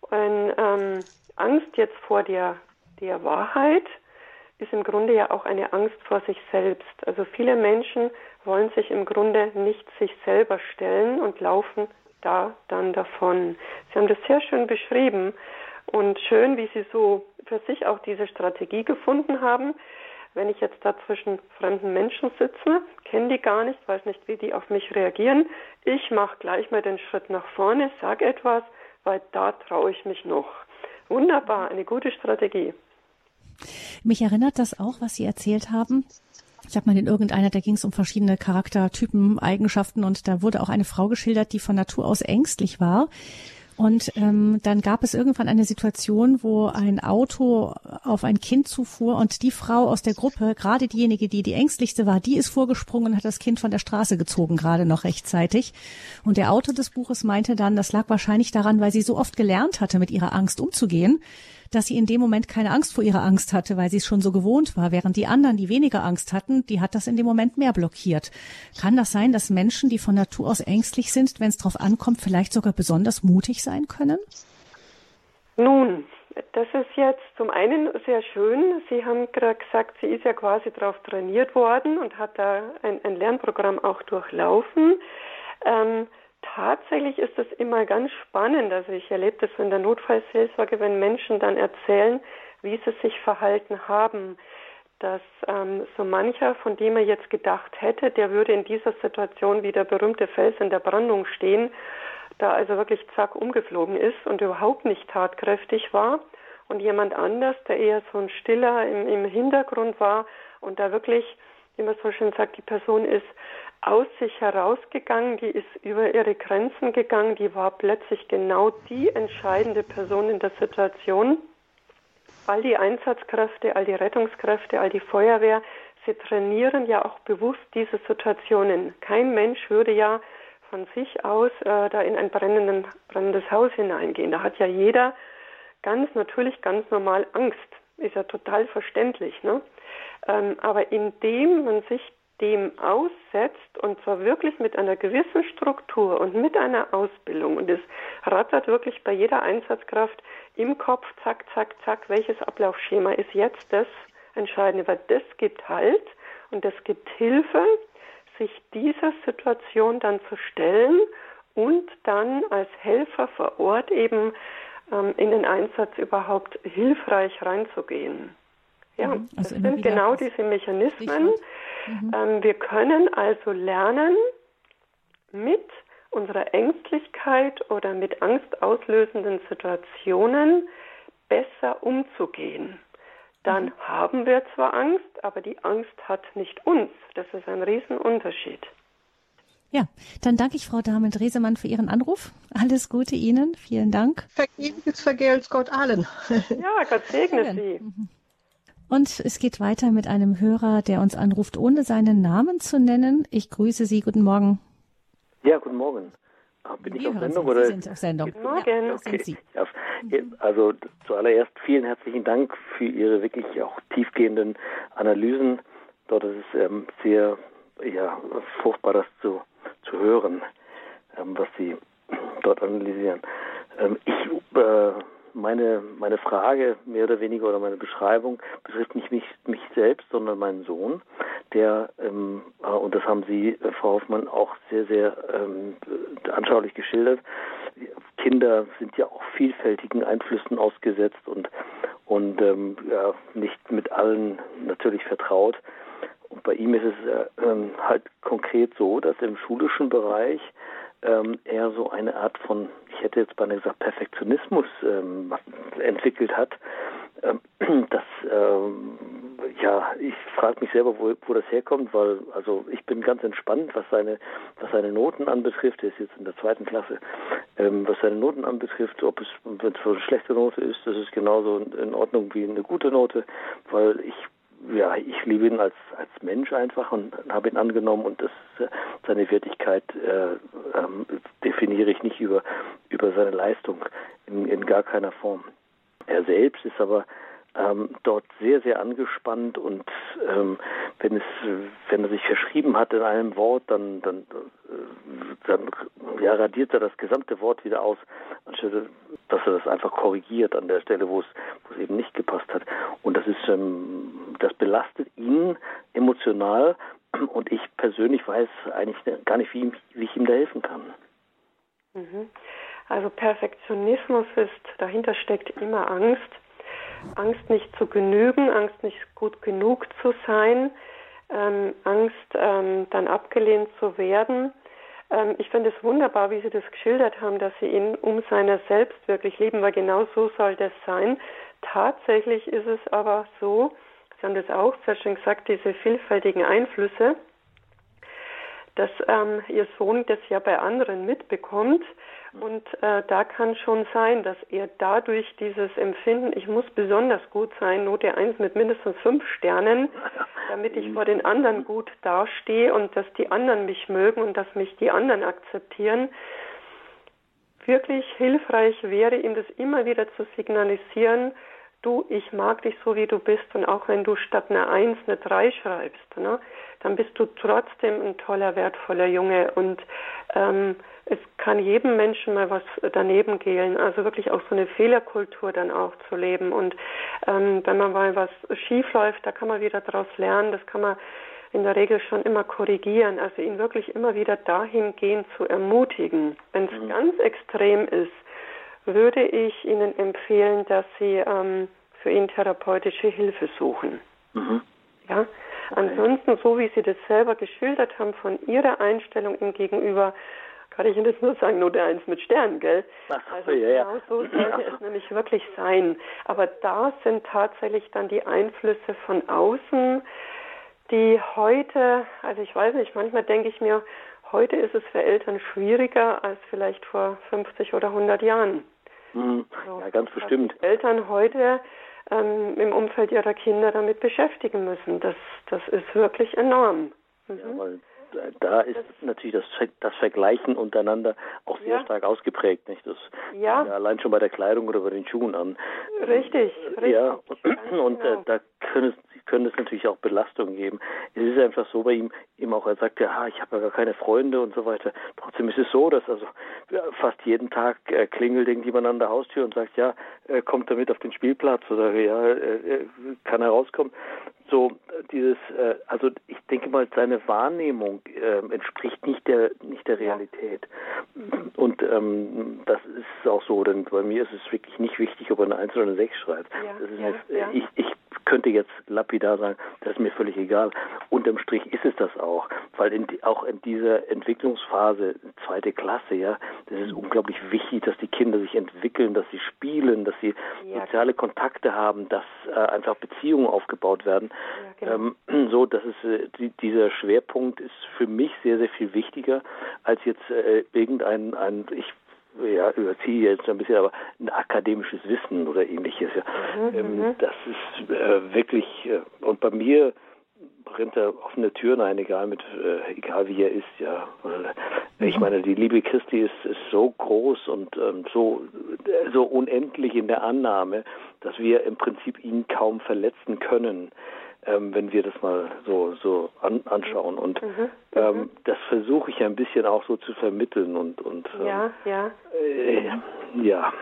Und, ähm, Angst jetzt vor der, der Wahrheit ist im Grunde ja auch eine Angst vor sich selbst. Also viele Menschen wollen sich im Grunde nicht sich selber stellen und laufen da dann davon. Sie haben das sehr schön beschrieben und schön, wie Sie so für sich auch diese Strategie gefunden haben. Wenn ich jetzt da zwischen fremden Menschen sitze, kenne die gar nicht, weiß nicht, wie die auf mich reagieren. Ich mache gleich mal den Schritt nach vorne, sage etwas, weil da traue ich mich noch. Wunderbar, eine gute Strategie. Mich erinnert das auch, was Sie erzählt haben. Ich habe mal in irgendeiner, da ging es um verschiedene Charaktertypen, Eigenschaften und da wurde auch eine Frau geschildert, die von Natur aus ängstlich war. Und ähm, dann gab es irgendwann eine Situation, wo ein Auto auf ein Kind zufuhr und die Frau aus der Gruppe, gerade diejenige, die die ängstlichste war, die ist vorgesprungen und hat das Kind von der Straße gezogen, gerade noch rechtzeitig. Und der Autor des Buches meinte dann, das lag wahrscheinlich daran, weil sie so oft gelernt hatte, mit ihrer Angst umzugehen, dass sie in dem Moment keine Angst vor ihrer Angst hatte, weil sie es schon so gewohnt war, während die anderen, die weniger Angst hatten, die hat das in dem Moment mehr blockiert. Kann das sein, dass Menschen, die von Natur aus ängstlich sind, wenn es darauf ankommt, vielleicht sogar besonders mutig sein können? Nun, das ist jetzt zum einen sehr schön. Sie haben gerade gesagt, sie ist ja quasi darauf trainiert worden und hat da ein, ein Lernprogramm auch durchlaufen. Ähm, tatsächlich ist es immer ganz spannend. Also ich erlebe das in der Notfallseelsorge, wenn Menschen dann erzählen, wie sie sich verhalten haben, dass ähm, so mancher, von dem er jetzt gedacht hätte, der würde in dieser Situation wie der berühmte Fels in der Brandung stehen, da also wirklich zack umgeflogen ist und überhaupt nicht tatkräftig war. Und jemand anders, der eher so ein Stiller im, im Hintergrund war und da wirklich, wie man so schön sagt, die Person ist aus sich herausgegangen, die ist über ihre Grenzen gegangen, die war plötzlich genau die entscheidende Person in der Situation. All die Einsatzkräfte, all die Rettungskräfte, all die Feuerwehr, sie trainieren ja auch bewusst diese Situationen. Kein Mensch würde ja von sich aus äh, da in ein brennendes Haus hineingehen. Da hat ja jeder ganz natürlich, ganz normal Angst. Ist ja total verständlich. Ne? Ähm, aber indem man sich dem aussetzt und zwar wirklich mit einer gewissen Struktur und mit einer Ausbildung und es rattert wirklich bei jeder Einsatzkraft im Kopf, zack, zack, zack, welches Ablaufschema ist jetzt das Entscheidende, weil das gibt Halt und das gibt Hilfe, sich dieser Situation dann zu stellen und dann als Helfer vor Ort eben ähm, in den Einsatz überhaupt hilfreich reinzugehen. Ja, mhm. also das sind genau diese Mechanismen. Mhm. Ähm, wir können also lernen, mit unserer Ängstlichkeit oder mit angstauslösenden Situationen besser umzugehen. Dann mhm. haben wir zwar Angst, aber die Angst hat nicht uns. Das ist ein Riesenunterschied. Ja, dann danke ich Frau Damen-Dresemann für Ihren Anruf. Alles Gute Ihnen. Vielen Dank. Vergebens vergelt Gott allen. Ja, Gott segne Sie. Mhm. Und es geht weiter mit einem Hörer, der uns anruft, ohne seinen Namen zu nennen. Ich grüße Sie. Guten Morgen. Ja, guten Morgen. Ah, bin ich auf Sendung? Sie, oder? Sie sind auf Sendung. Guten Morgen. Ja, okay. Sie. Also zuallererst vielen herzlichen Dank für Ihre wirklich auch tiefgehenden Analysen. Dort ist es ähm, sehr ja, furchtbar, das zu, zu hören, ähm, was Sie dort analysieren. Ähm, ich äh, meine, meine Frage, mehr oder weniger, oder meine Beschreibung betrifft nicht mich, mich selbst, sondern meinen Sohn, der, ähm, äh, und das haben Sie, äh, Frau Hoffmann, auch sehr, sehr ähm, anschaulich geschildert. Kinder sind ja auch vielfältigen Einflüssen ausgesetzt und, und ähm, ja, nicht mit allen natürlich vertraut. Und bei ihm ist es äh, ähm, halt konkret so, dass im schulischen Bereich ähm, eher so eine Art von, ich hätte jetzt beinahe gesagt, Perfektionismus ähm, entwickelt hat. Ähm, das, ähm, ja, ich frage mich selber, wo, wo das herkommt, weil also ich bin ganz entspannt, was seine, was seine Noten anbetrifft. Er ist jetzt in der zweiten Klasse. Ähm, was seine Noten anbetrifft, ob es, wenn es eine schlechte Note ist, das ist genauso in Ordnung wie eine gute Note, weil ich ja, ich liebe ihn als, als Mensch einfach und habe ihn angenommen und das, seine Wertigkeit äh, ähm, definiere ich nicht über, über seine Leistung in, in gar keiner Form. Er selbst ist aber ähm, dort sehr, sehr angespannt und ähm, wenn es, wenn er sich verschrieben hat in einem Wort, dann, dann, äh, dann ja, radiert er das gesamte Wort wieder aus, anstatt dass er das einfach korrigiert an der Stelle, wo es, wo es eben nicht gepasst hat. Und das ist, ähm, das belastet ihn emotional und ich persönlich weiß eigentlich gar nicht, wie, wie ich ihm da helfen kann. Mhm. Also Perfektionismus ist, dahinter steckt immer Angst. Angst nicht zu genügen, Angst nicht gut genug zu sein, ähm, Angst ähm, dann abgelehnt zu werden. Ähm, ich finde es wunderbar, wie Sie das geschildert haben, dass Sie ihn um seiner selbst wirklich lieben, weil genau so soll das sein. Tatsächlich ist es aber so, Sie haben das auch sehr schön gesagt, diese vielfältigen Einflüsse, dass ähm, Ihr Sohn das ja bei anderen mitbekommt und äh, da kann schon sein, dass er dadurch dieses Empfinden, ich muss besonders gut sein, Note 1 mit mindestens fünf Sternen, damit ich vor den anderen gut dastehe und dass die anderen mich mögen und dass mich die anderen akzeptieren. Wirklich hilfreich wäre ihm das immer wieder zu signalisieren, du, ich mag dich so, wie du bist. Und auch wenn du statt einer Eins eine Drei schreibst, ne, dann bist du trotzdem ein toller, wertvoller Junge. Und ähm, es kann jedem Menschen mal was daneben gehen, also wirklich auch so eine Fehlerkultur dann auch zu leben. Und ähm, wenn man mal was schief läuft, da kann man wieder daraus lernen, das kann man in der Regel schon immer korrigieren, also ihn wirklich immer wieder dahingehend zu ermutigen. Wenn es mhm. ganz extrem ist, würde ich Ihnen empfehlen, dass Sie ähm, für ihn therapeutische Hilfe suchen. Mhm. Ja. Okay. Ansonsten, so wie Sie das selber geschildert haben von Ihrer Einstellung ihm gegenüber, kann ich Ihnen das nur sagen, Note 1 mit Sternen, gell? Ach, also ja, ja. genau so sollte es nämlich wirklich sein. Aber da sind tatsächlich dann die Einflüsse von außen, die heute, also ich weiß nicht, manchmal denke ich mir, heute ist es für Eltern schwieriger als vielleicht vor 50 oder 100 Jahren. Mhm. Also, ja, ganz bestimmt. Eltern heute ähm, im Umfeld ihrer Kinder damit beschäftigen müssen. Das, das ist wirklich enorm. Mhm. Ja, weil da ist natürlich das, das Vergleichen untereinander auch sehr ja. stark ausgeprägt, nicht? Das ja. ja. allein schon bei der Kleidung oder bei den Schuhen an. Richtig, richtig. Ja, und äh, genau. da können es können es natürlich auch Belastungen geben. Es ist einfach so bei ihm, ihm auch, er sagt ja, ich habe ja gar keine Freunde und so weiter. Trotzdem ist es so, dass also fast jeden Tag äh, klingelt irgendjemand an der Haustür und sagt, ja, äh, kommt er mit auf den Spielplatz oder ja, äh, äh kann er rauskommen. So dieses, äh, also ich denke mal, seine Wahrnehmung äh, entspricht nicht der nicht der Realität. Und ähm, das ist auch so, denn bei mir ist es wirklich nicht wichtig, ob er eine 1 oder eine 6 schreibt. Ja, das ist ja, jetzt, ja. Ich, ich könnte jetzt lapidar sagen, das ist mir völlig egal. Unterm Strich ist es das auch, weil in auch in dieser Entwicklungsphase, zweite Klasse, ja, das ist unglaublich wichtig, dass die Kinder sich entwickeln, dass sie spielen, dass sie ja. soziale Kontakte haben, dass äh, einfach Beziehungen aufgebaut werden. Ja, genau. ähm, so, dass es äh, die, dieser Schwerpunkt ist für mich sehr, sehr viel wichtiger als jetzt äh, irgendein ein, ich ja, überziehe jetzt ein bisschen, aber ein akademisches Wissen oder ähnliches. Ja. Mhm, ähm, mhm. das ist äh, wirklich, äh, und bei mir rennt er offene Türen ein, egal mit, äh, egal wie er ist, ja. Mhm. Ich meine, die Liebe Christi ist, ist so groß und ähm, so, so unendlich in der Annahme, dass wir im Prinzip ihn kaum verletzen können ähm, wenn wir das mal so, so an, anschauen. Und mhm. mhm. ähm, das versuche ich ein bisschen auch so zu vermitteln und, und ähm, ja, ja. Äh, ja.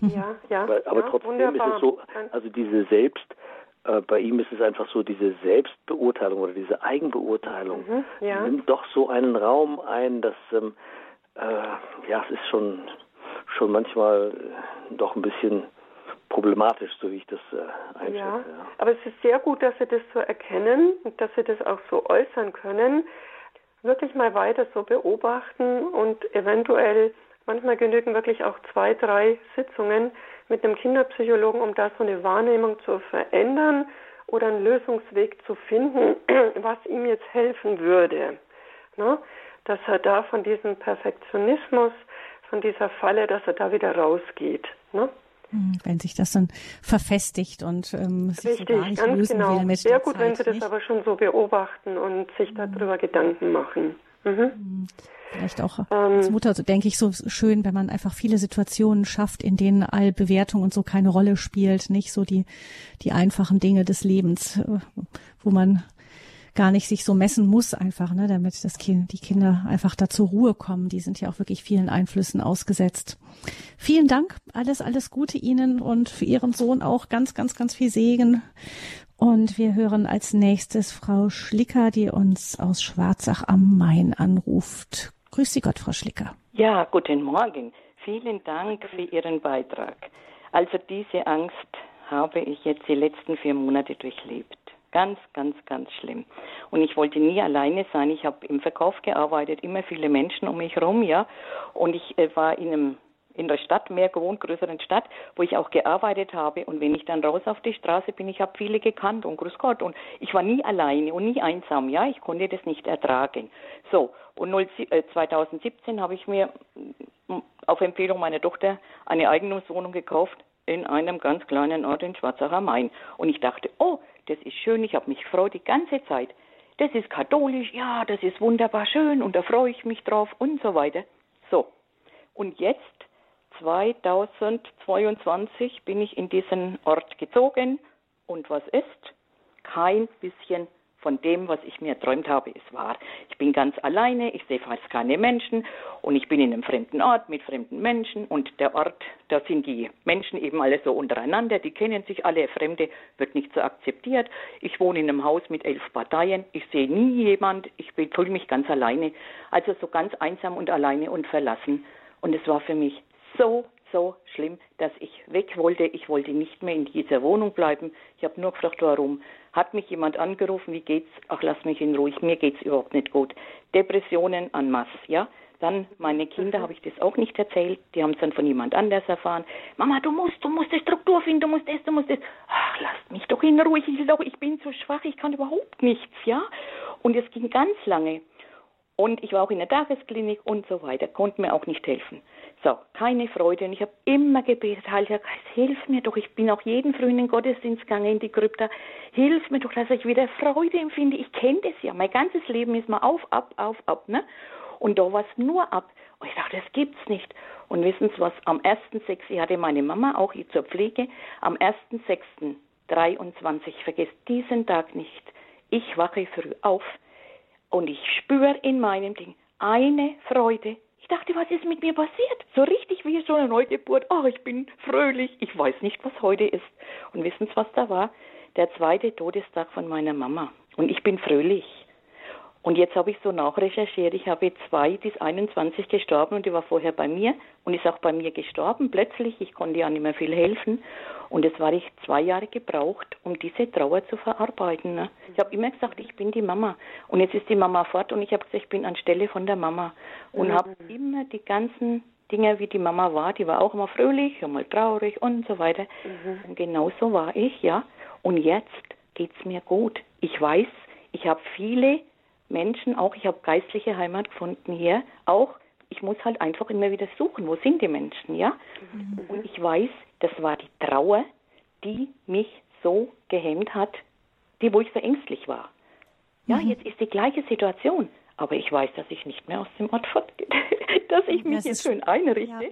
Ja, ja. Aber, aber ja, trotzdem wunderbar. ist es so, also diese Selbst, äh, bei ihm ist es einfach so, diese Selbstbeurteilung oder diese Eigenbeurteilung mhm, ja. nimmt doch so einen Raum ein, dass ähm, äh, ja, es ist schon schon manchmal doch ein bisschen problematisch, so wie ich das äh, einschätze. Ja, ja, aber es ist sehr gut, dass Sie das so erkennen und dass Sie das auch so äußern können. Wirklich mal weiter so beobachten und eventuell, manchmal genügen wirklich auch zwei, drei Sitzungen mit einem Kinderpsychologen, um da so eine Wahrnehmung zu verändern oder einen Lösungsweg zu finden, was ihm jetzt helfen würde. Ne? Dass er da von diesem Perfektionismus, von dieser Falle, dass er da wieder rausgeht. Ne? Hm, wenn sich das dann verfestigt und ähm, sich Richtig, so gar nicht ganz lösen genau. will mit Sehr gut, Zeit, wenn Sie das aber schon so beobachten und sich mhm. darüber Gedanken machen. Mhm. Hm, vielleicht auch ähm, als Mutter, so denke ich, so schön, wenn man einfach viele Situationen schafft, in denen all Bewertung und so keine Rolle spielt, nicht so die, die einfachen Dinge des Lebens, äh, wo man gar nicht sich so messen muss einfach, ne, damit das kind, die Kinder einfach da zur Ruhe kommen. Die sind ja auch wirklich vielen Einflüssen ausgesetzt. Vielen Dank, alles, alles Gute Ihnen und für Ihren Sohn auch ganz, ganz, ganz viel Segen. Und wir hören als nächstes Frau Schlicker, die uns aus Schwarzach am Main anruft. Grüß Sie Gott, Frau Schlicker. Ja, guten Morgen. Vielen Dank für Ihren Beitrag. Also diese Angst habe ich jetzt die letzten vier Monate durchlebt. Ganz, ganz, ganz schlimm. Und ich wollte nie alleine sein. Ich habe im Verkauf gearbeitet, immer viele Menschen um mich herum, ja. Und ich äh, war in einem in der Stadt, mehr gewohnt, größeren Stadt, wo ich auch gearbeitet habe. Und wenn ich dann raus auf die Straße bin, ich habe viele gekannt und grüß Gott. Und ich war nie alleine und nie einsam, ja. Ich konnte das nicht ertragen. So, und 2017 äh, habe ich mir mm, auf Empfehlung meiner Tochter eine Eigentumswohnung gekauft in einem ganz kleinen Ort in Schwarzacher Main. Und ich dachte, oh, das ist schön, ich habe mich gefreut die ganze Zeit. Das ist katholisch, ja, das ist wunderbar schön und da freue ich mich drauf und so weiter. So, und jetzt, 2022, bin ich in diesen Ort gezogen und was ist? Kein bisschen von dem, was ich mir erträumt habe, ist wahr. Ich bin ganz alleine, ich sehe fast keine Menschen und ich bin in einem fremden Ort mit fremden Menschen und der Ort, da sind die Menschen eben alle so untereinander, die kennen sich alle, Fremde wird nicht so akzeptiert. Ich wohne in einem Haus mit elf Parteien, ich sehe nie jemand, ich fühle mich ganz alleine, also so ganz einsam und alleine und verlassen. Und es war für mich so so schlimm, dass ich weg wollte. Ich wollte nicht mehr in dieser Wohnung bleiben. Ich habe nur gefragt, warum. Hat mich jemand angerufen, wie geht's? Ach, lass mich in Ruhe, mir geht's überhaupt nicht gut. Depressionen en masse, ja. Dann meine Kinder habe ich das auch nicht erzählt, die haben es dann von jemand anders erfahren. Mama, du musst, du musst eine Struktur finden, du musst das, du musst das. Ach, lass mich doch in Ruhe, ich doch, ich bin so schwach, ich kann überhaupt nichts, ja. Und es ging ganz lange. Und ich war auch in der Tagesklinik und so weiter, konnte mir auch nicht helfen. So, keine Freude. Und ich habe immer gebetet, Heiliger Geist, hilf mir doch. Ich bin auch jeden frühen in den Gottesdienst gegangen, in die Krypta. Hilf mir doch, dass ich wieder Freude empfinde. Ich kenne das ja. Mein ganzes Leben ist mal auf, ab, auf, ab. Ne? Und da war es nur ab. Und ich dachte, das gibt's nicht. Und wissen Sie was? Am 1.6. ich hatte meine Mama auch zur Pflege. Am 1.6.23, ich vergesse diesen Tag nicht. Ich wache früh auf und ich spüre in meinem Ding eine Freude. Ich dachte, was ist mit mir passiert? So richtig wie so eine Neugeburt. Oh, ich bin fröhlich. Ich weiß nicht, was heute ist. Und wissen Sie, was da war? Der zweite Todestag von meiner Mama. Und ich bin fröhlich. Und jetzt habe ich so nachrecherchiert. Ich habe zwei, die ist 21 gestorben und die war vorher bei mir und ist auch bei mir gestorben. Plötzlich, ich konnte ja nicht mehr viel helfen. Und es war ich zwei Jahre gebraucht, um diese Trauer zu verarbeiten. Ne? Ich habe immer gesagt, ich bin die Mama. Und jetzt ist die Mama fort und ich habe gesagt, ich bin anstelle von der Mama. Und mhm. habe immer die ganzen Dinge, wie die Mama war, die war auch immer fröhlich, immer traurig und so weiter. Mhm. Und genauso war ich, ja. Und jetzt geht es mir gut. Ich weiß, ich habe viele Menschen auch, ich habe geistliche Heimat gefunden hier, auch ich muss halt einfach immer wieder suchen, wo sind die Menschen, ja? Mhm. Und ich weiß, das war die Trauer, die mich so gehemmt hat, die, wo ich so ängstlich war. Ja, mhm. jetzt ist die gleiche Situation, aber ich weiß, dass ich nicht mehr aus dem Ort fortgehe, dass ich mich das jetzt schön einrichte. Ja.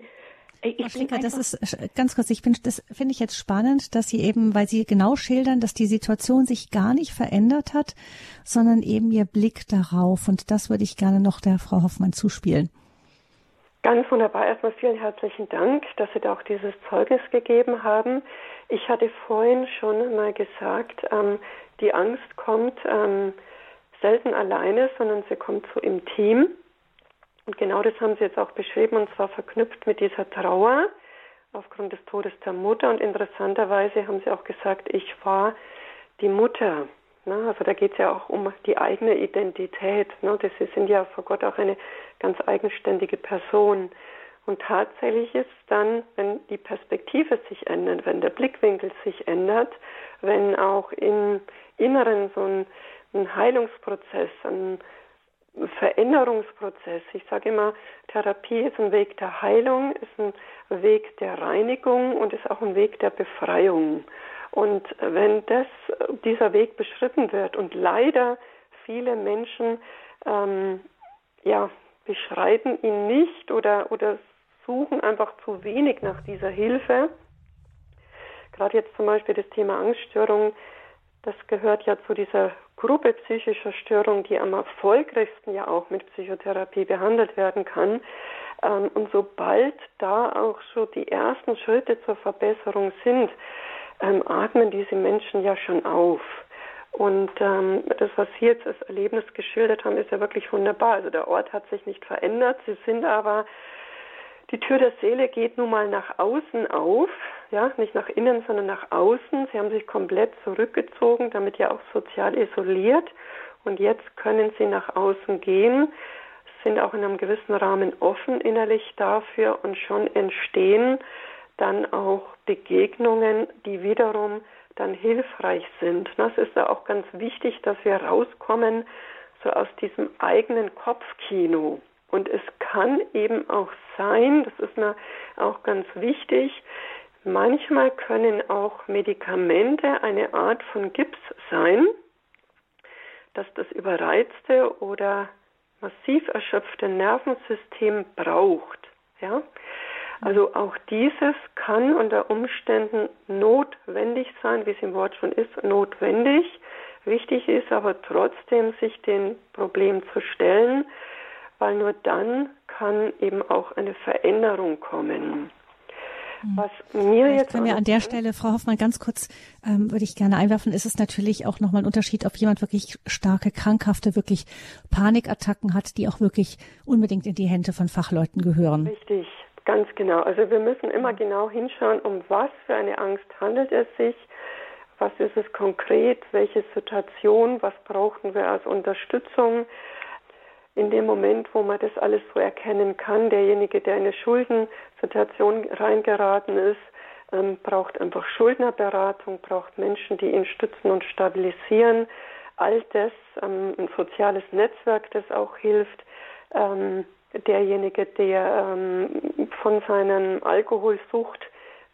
Ich Schlinker, das ist ganz kurz, ich finde, das finde ich jetzt spannend, dass Sie eben, weil Sie genau schildern, dass die Situation sich gar nicht verändert hat, sondern eben Ihr Blick darauf. Und das würde ich gerne noch der Frau Hoffmann zuspielen. Ganz wunderbar. Erstmal vielen herzlichen Dank, dass Sie da auch dieses Zeugnis gegeben haben. Ich hatte vorhin schon mal gesagt, ähm, die Angst kommt ähm, selten alleine, sondern sie kommt so im Team. Und genau das haben Sie jetzt auch beschrieben, und zwar verknüpft mit dieser Trauer aufgrund des Todes der Mutter. Und interessanterweise haben Sie auch gesagt, ich war die Mutter. Ne? Also da geht es ja auch um die eigene Identität. Ne? Das sind ja vor Gott auch eine ganz eigenständige Person. Und tatsächlich ist dann, wenn die Perspektive sich ändert, wenn der Blickwinkel sich ändert, wenn auch im Inneren so ein, ein Heilungsprozess, ein Veränderungsprozess. Ich sage immer, Therapie ist ein Weg der Heilung, ist ein Weg der Reinigung und ist auch ein Weg der Befreiung. Und wenn das, dieser Weg beschritten wird und leider viele Menschen ähm, ja, beschreiten ihn nicht oder, oder suchen einfach zu wenig nach dieser Hilfe. Gerade jetzt zum Beispiel das Thema Angststörung, das gehört ja zu dieser Gruppe psychischer Störungen, die am erfolgreichsten ja auch mit Psychotherapie behandelt werden kann. Ähm, und sobald da auch schon die ersten Schritte zur Verbesserung sind, ähm, atmen diese Menschen ja schon auf. Und ähm, das, was Sie jetzt als Erlebnis geschildert haben, ist ja wirklich wunderbar. Also der Ort hat sich nicht verändert. Sie sind aber die Tür der Seele geht nun mal nach außen auf, ja, nicht nach innen, sondern nach außen. Sie haben sich komplett zurückgezogen, damit ja auch sozial isoliert. Und jetzt können sie nach außen gehen, sind auch in einem gewissen Rahmen offen innerlich dafür und schon entstehen dann auch Begegnungen, die wiederum dann hilfreich sind. Das ist ja auch ganz wichtig, dass wir rauskommen so aus diesem eigenen Kopfkino. Und es kann eben auch sein, das ist mir auch ganz wichtig, manchmal können auch Medikamente eine Art von Gips sein, dass das überreizte oder massiv erschöpfte Nervensystem braucht. Ja? Also auch dieses kann unter Umständen notwendig sein, wie es im Wort schon ist, notwendig. Wichtig ist aber trotzdem, sich dem Problem zu stellen, weil nur dann kann eben auch eine Veränderung kommen. Hm. Was mir Vielleicht jetzt können wir an der Stelle, Frau Hoffmann, ganz kurz ähm, würde ich gerne einwerfen, ist es natürlich auch nochmal ein Unterschied, ob jemand wirklich starke, krankhafte, wirklich Panikattacken hat, die auch wirklich unbedingt in die Hände von Fachleuten gehören. Richtig, ganz genau. Also wir müssen immer genau hinschauen, um was für eine Angst handelt es sich, was ist es konkret, welche Situation, was brauchen wir als Unterstützung in dem Moment, wo man das alles so erkennen kann, derjenige, der in eine Schuldensituation reingeraten ist, ähm, braucht einfach Schuldnerberatung, braucht Menschen, die ihn stützen und stabilisieren. All das, ähm, ein soziales Netzwerk, das auch hilft. Ähm, derjenige, der ähm, von seiner Alkoholsucht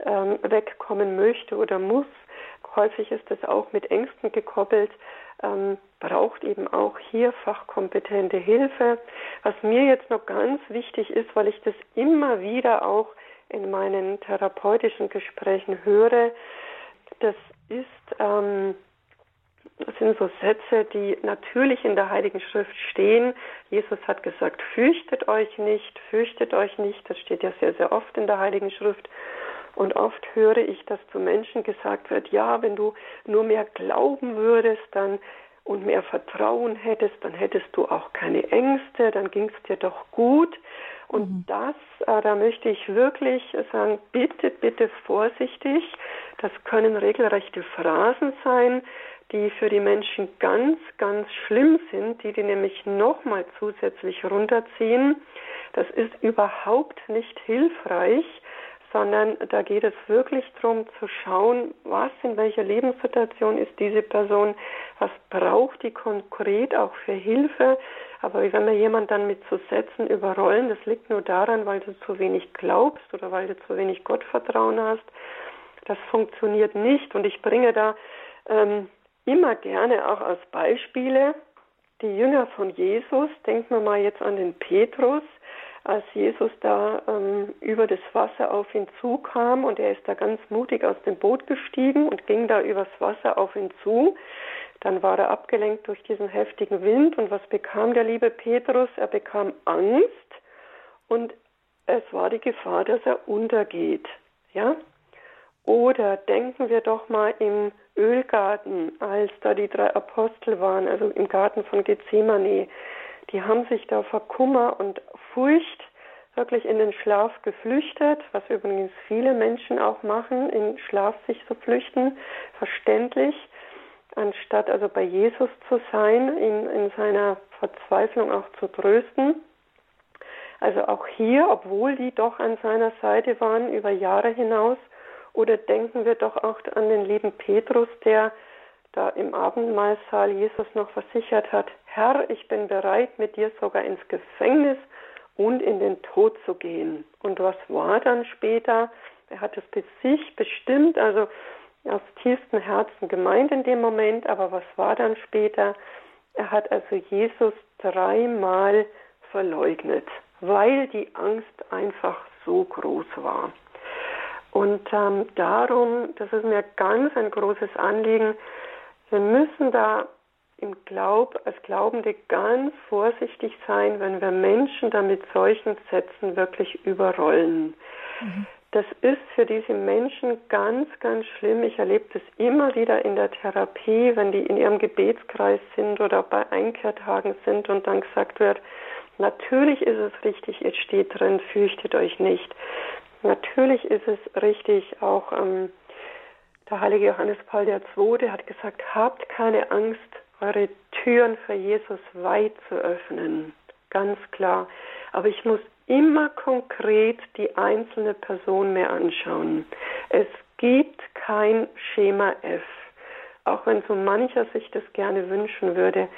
ähm, wegkommen möchte oder muss, häufig ist es auch mit Ängsten gekoppelt, ähm, braucht eben auch hier fachkompetente Hilfe. Was mir jetzt noch ganz wichtig ist, weil ich das immer wieder auch in meinen therapeutischen Gesprächen höre, das ist, ähm, das sind so Sätze, die natürlich in der Heiligen Schrift stehen. Jesus hat gesagt, fürchtet euch nicht, fürchtet euch nicht. Das steht ja sehr, sehr oft in der Heiligen Schrift. Und oft höre ich, dass zu Menschen gesagt wird, ja, wenn du nur mehr glauben würdest, dann und mehr Vertrauen hättest, dann hättest du auch keine Ängste, dann ging es dir doch gut. Und mhm. das, äh, da möchte ich wirklich sagen, bitte, bitte vorsichtig. Das können regelrechte Phrasen sein, die für die Menschen ganz, ganz schlimm sind, die die nämlich nochmal zusätzlich runterziehen. Das ist überhaupt nicht hilfreich, sondern da geht es wirklich darum zu schauen, was in welcher Lebenssituation ist diese Person, was braucht die konkret auch für Hilfe. Aber wenn wir jemand dann mit zu Sätzen überrollen, das liegt nur daran, weil du zu wenig glaubst oder weil du zu wenig Gottvertrauen hast. Das funktioniert nicht. Und ich bringe da ähm, immer gerne auch als Beispiele die Jünger von Jesus. Denken wir mal jetzt an den Petrus als Jesus da ähm, über das Wasser auf ihn zukam und er ist da ganz mutig aus dem Boot gestiegen und ging da übers Wasser auf ihn zu. Dann war er abgelenkt durch diesen heftigen Wind und was bekam der liebe Petrus? Er bekam Angst und es war die Gefahr, dass er untergeht. Ja? Oder denken wir doch mal im Ölgarten, als da die drei Apostel waren, also im Garten von Gethsemane. Die haben sich da vor Kummer und Furcht wirklich in den Schlaf geflüchtet, was übrigens viele Menschen auch machen, in Schlaf sich zu flüchten, verständlich, anstatt also bei Jesus zu sein, ihn in seiner Verzweiflung auch zu trösten. Also auch hier, obwohl die doch an seiner Seite waren über Jahre hinaus, oder denken wir doch auch an den lieben Petrus, der da im Abendmahlsaal Jesus noch versichert hat, Herr, ich bin bereit, mit dir sogar ins Gefängnis und in den Tod zu gehen. Und was war dann später? Er hat es bis sich bestimmt, also aus tiefstem Herzen gemeint in dem Moment, aber was war dann später? Er hat also Jesus dreimal verleugnet, weil die Angst einfach so groß war. Und ähm, darum, das ist mir ganz ein großes Anliegen, wir müssen da im Glaub, als Glaubende ganz vorsichtig sein, wenn wir Menschen da mit solchen Sätzen wirklich überrollen. Mhm. Das ist für diese Menschen ganz, ganz schlimm. Ich erlebe das immer wieder in der Therapie, wenn die in ihrem Gebetskreis sind oder bei Einkehrtagen sind und dann gesagt wird, natürlich ist es richtig, jetzt steht drin, fürchtet euch nicht. Natürlich ist es richtig, auch ähm, der heilige Johannes Paul II. hat gesagt, habt keine Angst, eure Türen für Jesus weit zu öffnen. Ganz klar. Aber ich muss immer konkret die einzelne Person mehr anschauen. Es gibt kein Schema F, auch wenn so mancher sich das gerne wünschen würde.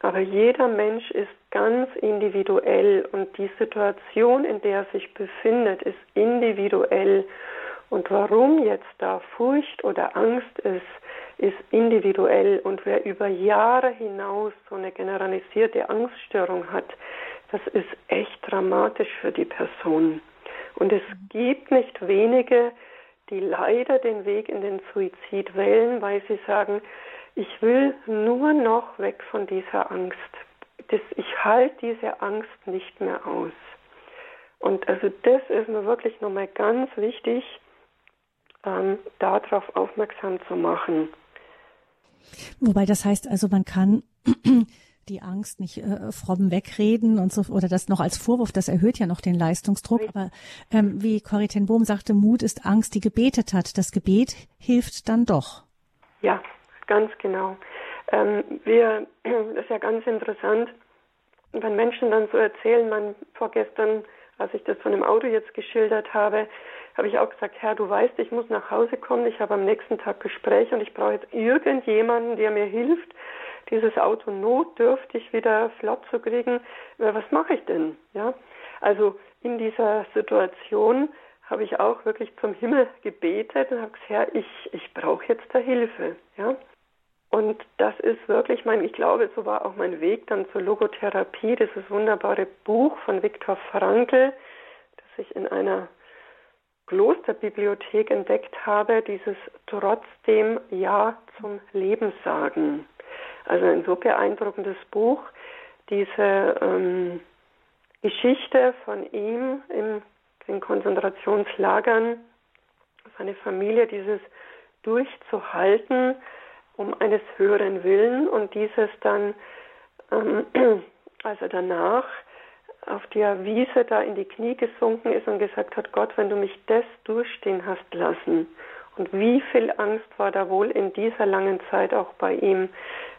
Aber jeder Mensch ist ganz individuell und die Situation, in der er sich befindet, ist individuell. Und warum jetzt da Furcht oder Angst ist, ist individuell. Und wer über Jahre hinaus so eine generalisierte Angststörung hat, das ist echt dramatisch für die Person. Und es gibt nicht wenige, die leider den Weg in den Suizid wählen, weil sie sagen, ich will nur noch weg von dieser Angst. Das, ich halte diese Angst nicht mehr aus. Und also das ist mir wirklich nochmal ganz wichtig, ähm, darauf aufmerksam zu machen. Wobei das heißt also, man kann die Angst nicht äh, fromm wegreden und so oder das noch als Vorwurf, das erhöht ja noch den Leistungsdruck. Aber ähm, wie Corrie ten Bohm sagte, Mut ist Angst, die gebetet hat. Das Gebet hilft dann doch. Ja, ganz genau. Ähm, wir, das ist ja ganz interessant, wenn Menschen dann so erzählen, man vorgestern, als ich das von dem Auto jetzt geschildert habe, habe ich auch gesagt, Herr, du weißt, ich muss nach Hause kommen, ich habe am nächsten Tag Gespräch und ich brauche jetzt irgendjemanden, der mir hilft, dieses Auto notdürftig wieder flott zu kriegen. Was mache ich denn? Ja, also in dieser Situation habe ich auch wirklich zum Himmel gebetet und habe gesagt, Herr, ich, ich brauche jetzt da Hilfe. Ja? Und das ist wirklich mein, ich glaube, so war auch mein Weg dann zur Logotherapie, dieses wunderbare Buch von Viktor Frankl, das ich in einer Klosterbibliothek entdeckt habe, dieses trotzdem Ja zum Leben sagen. Also ein so beeindruckendes Buch, diese ähm, Geschichte von ihm in den Konzentrationslagern, seine Familie, dieses durchzuhalten um eines höheren Willen und dieses dann, ähm, als er danach auf der Wiese da in die Knie gesunken ist und gesagt hat, Gott, wenn du mich das durchstehen hast lassen. Und wie viel Angst war da wohl in dieser langen Zeit auch bei ihm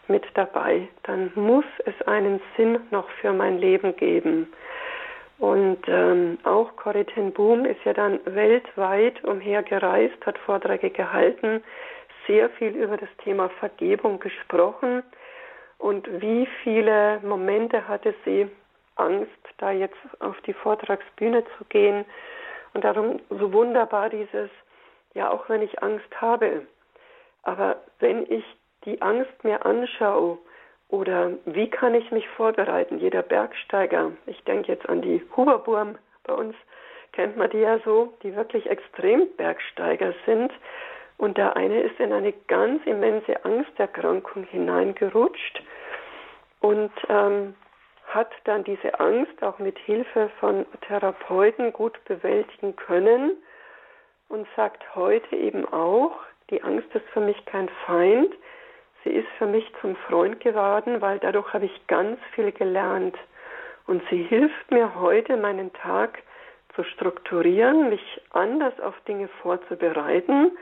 mit dabei, dann muss es einen Sinn noch für mein Leben geben. Und ähm, auch Corrie ten Boom ist ja dann weltweit umhergereist, hat Vorträge gehalten, sehr viel über das Thema Vergebung gesprochen. Und wie viele Momente hatte sie, Angst, da jetzt auf die Vortragsbühne zu gehen. Und darum so wunderbar dieses, ja, auch wenn ich Angst habe, aber wenn ich die Angst mir anschaue, oder wie kann ich mich vorbereiten? Jeder Bergsteiger, ich denke jetzt an die Huberburm, bei uns kennt man die ja so, die wirklich extrem Bergsteiger sind. Und der eine ist in eine ganz immense Angsterkrankung hineingerutscht und ähm, hat dann diese Angst auch mit Hilfe von Therapeuten gut bewältigen können und sagt heute eben auch, die Angst ist für mich kein Feind, sie ist für mich zum Freund geworden, weil dadurch habe ich ganz viel gelernt. Und sie hilft mir heute, meinen Tag zu strukturieren, mich anders auf Dinge vorzubereiten,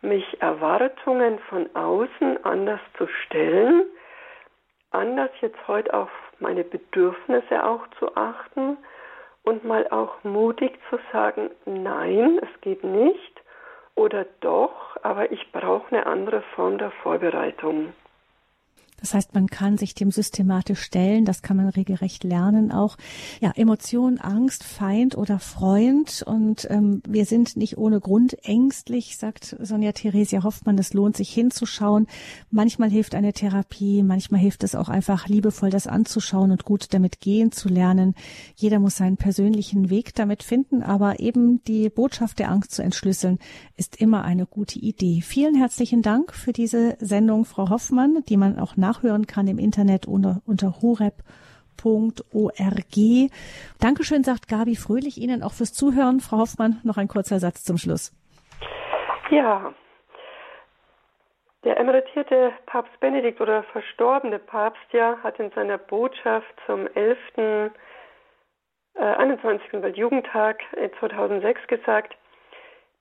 mich Erwartungen von außen anders zu stellen, anders jetzt heute auf meine Bedürfnisse auch zu achten und mal auch mutig zu sagen, nein, es geht nicht oder doch, aber ich brauche eine andere Form der Vorbereitung. Das heißt, man kann sich dem systematisch stellen, das kann man regelrecht lernen auch. Ja, Emotion, Angst, Feind oder Freund. Und ähm, wir sind nicht ohne Grund ängstlich, sagt Sonja Theresia Hoffmann. Es lohnt sich hinzuschauen. Manchmal hilft eine Therapie, manchmal hilft es auch einfach liebevoll, das anzuschauen und gut damit gehen zu lernen. Jeder muss seinen persönlichen Weg damit finden, aber eben die Botschaft der Angst zu entschlüsseln, ist immer eine gute Idee. Vielen herzlichen Dank für diese Sendung, Frau Hoffmann, die man auch nach nachhören kann im Internet unter, unter horeb.org. Dankeschön, sagt Gabi Fröhlich Ihnen auch fürs Zuhören. Frau Hoffmann, noch ein kurzer Satz zum Schluss. Ja, der emeritierte Papst Benedikt oder verstorbene Papst ja hat in seiner Botschaft zum 11. Äh, 21. Weltjugendtag 2006 gesagt,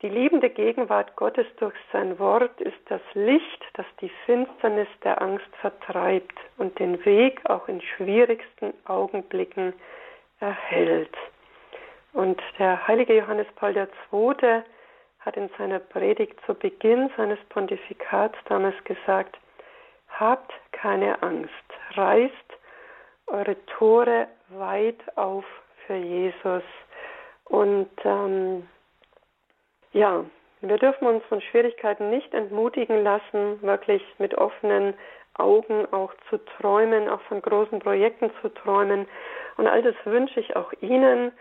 die liebende Gegenwart Gottes durch sein Wort ist das Licht, das die Finsternis der Angst vertreibt und den Weg auch in schwierigsten Augenblicken erhält. Und der heilige Johannes Paul II. hat in seiner Predigt zu Beginn seines Pontifikats damals gesagt, habt keine Angst, reißt eure Tore weit auf für Jesus. Und ähm, ja, wir dürfen uns von Schwierigkeiten nicht entmutigen lassen, wirklich mit offenen Augen auch zu träumen, auch von großen Projekten zu träumen. Und all das wünsche ich auch Ihnen.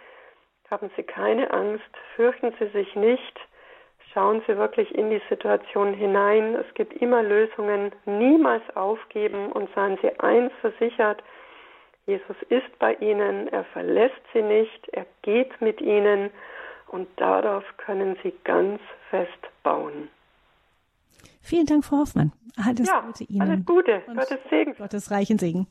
Haben Sie keine Angst, fürchten Sie sich nicht, schauen Sie wirklich in die Situation hinein. Es gibt immer Lösungen, niemals aufgeben und seien Sie eins versichert, Jesus ist bei Ihnen, er verlässt Sie nicht, er geht mit Ihnen und darauf können Sie ganz fest bauen. Vielen Dank, Frau Hoffmann. Alles ja, Gute Ihnen. Alles Gute. Gottes Segen. Gottes reichen Segen.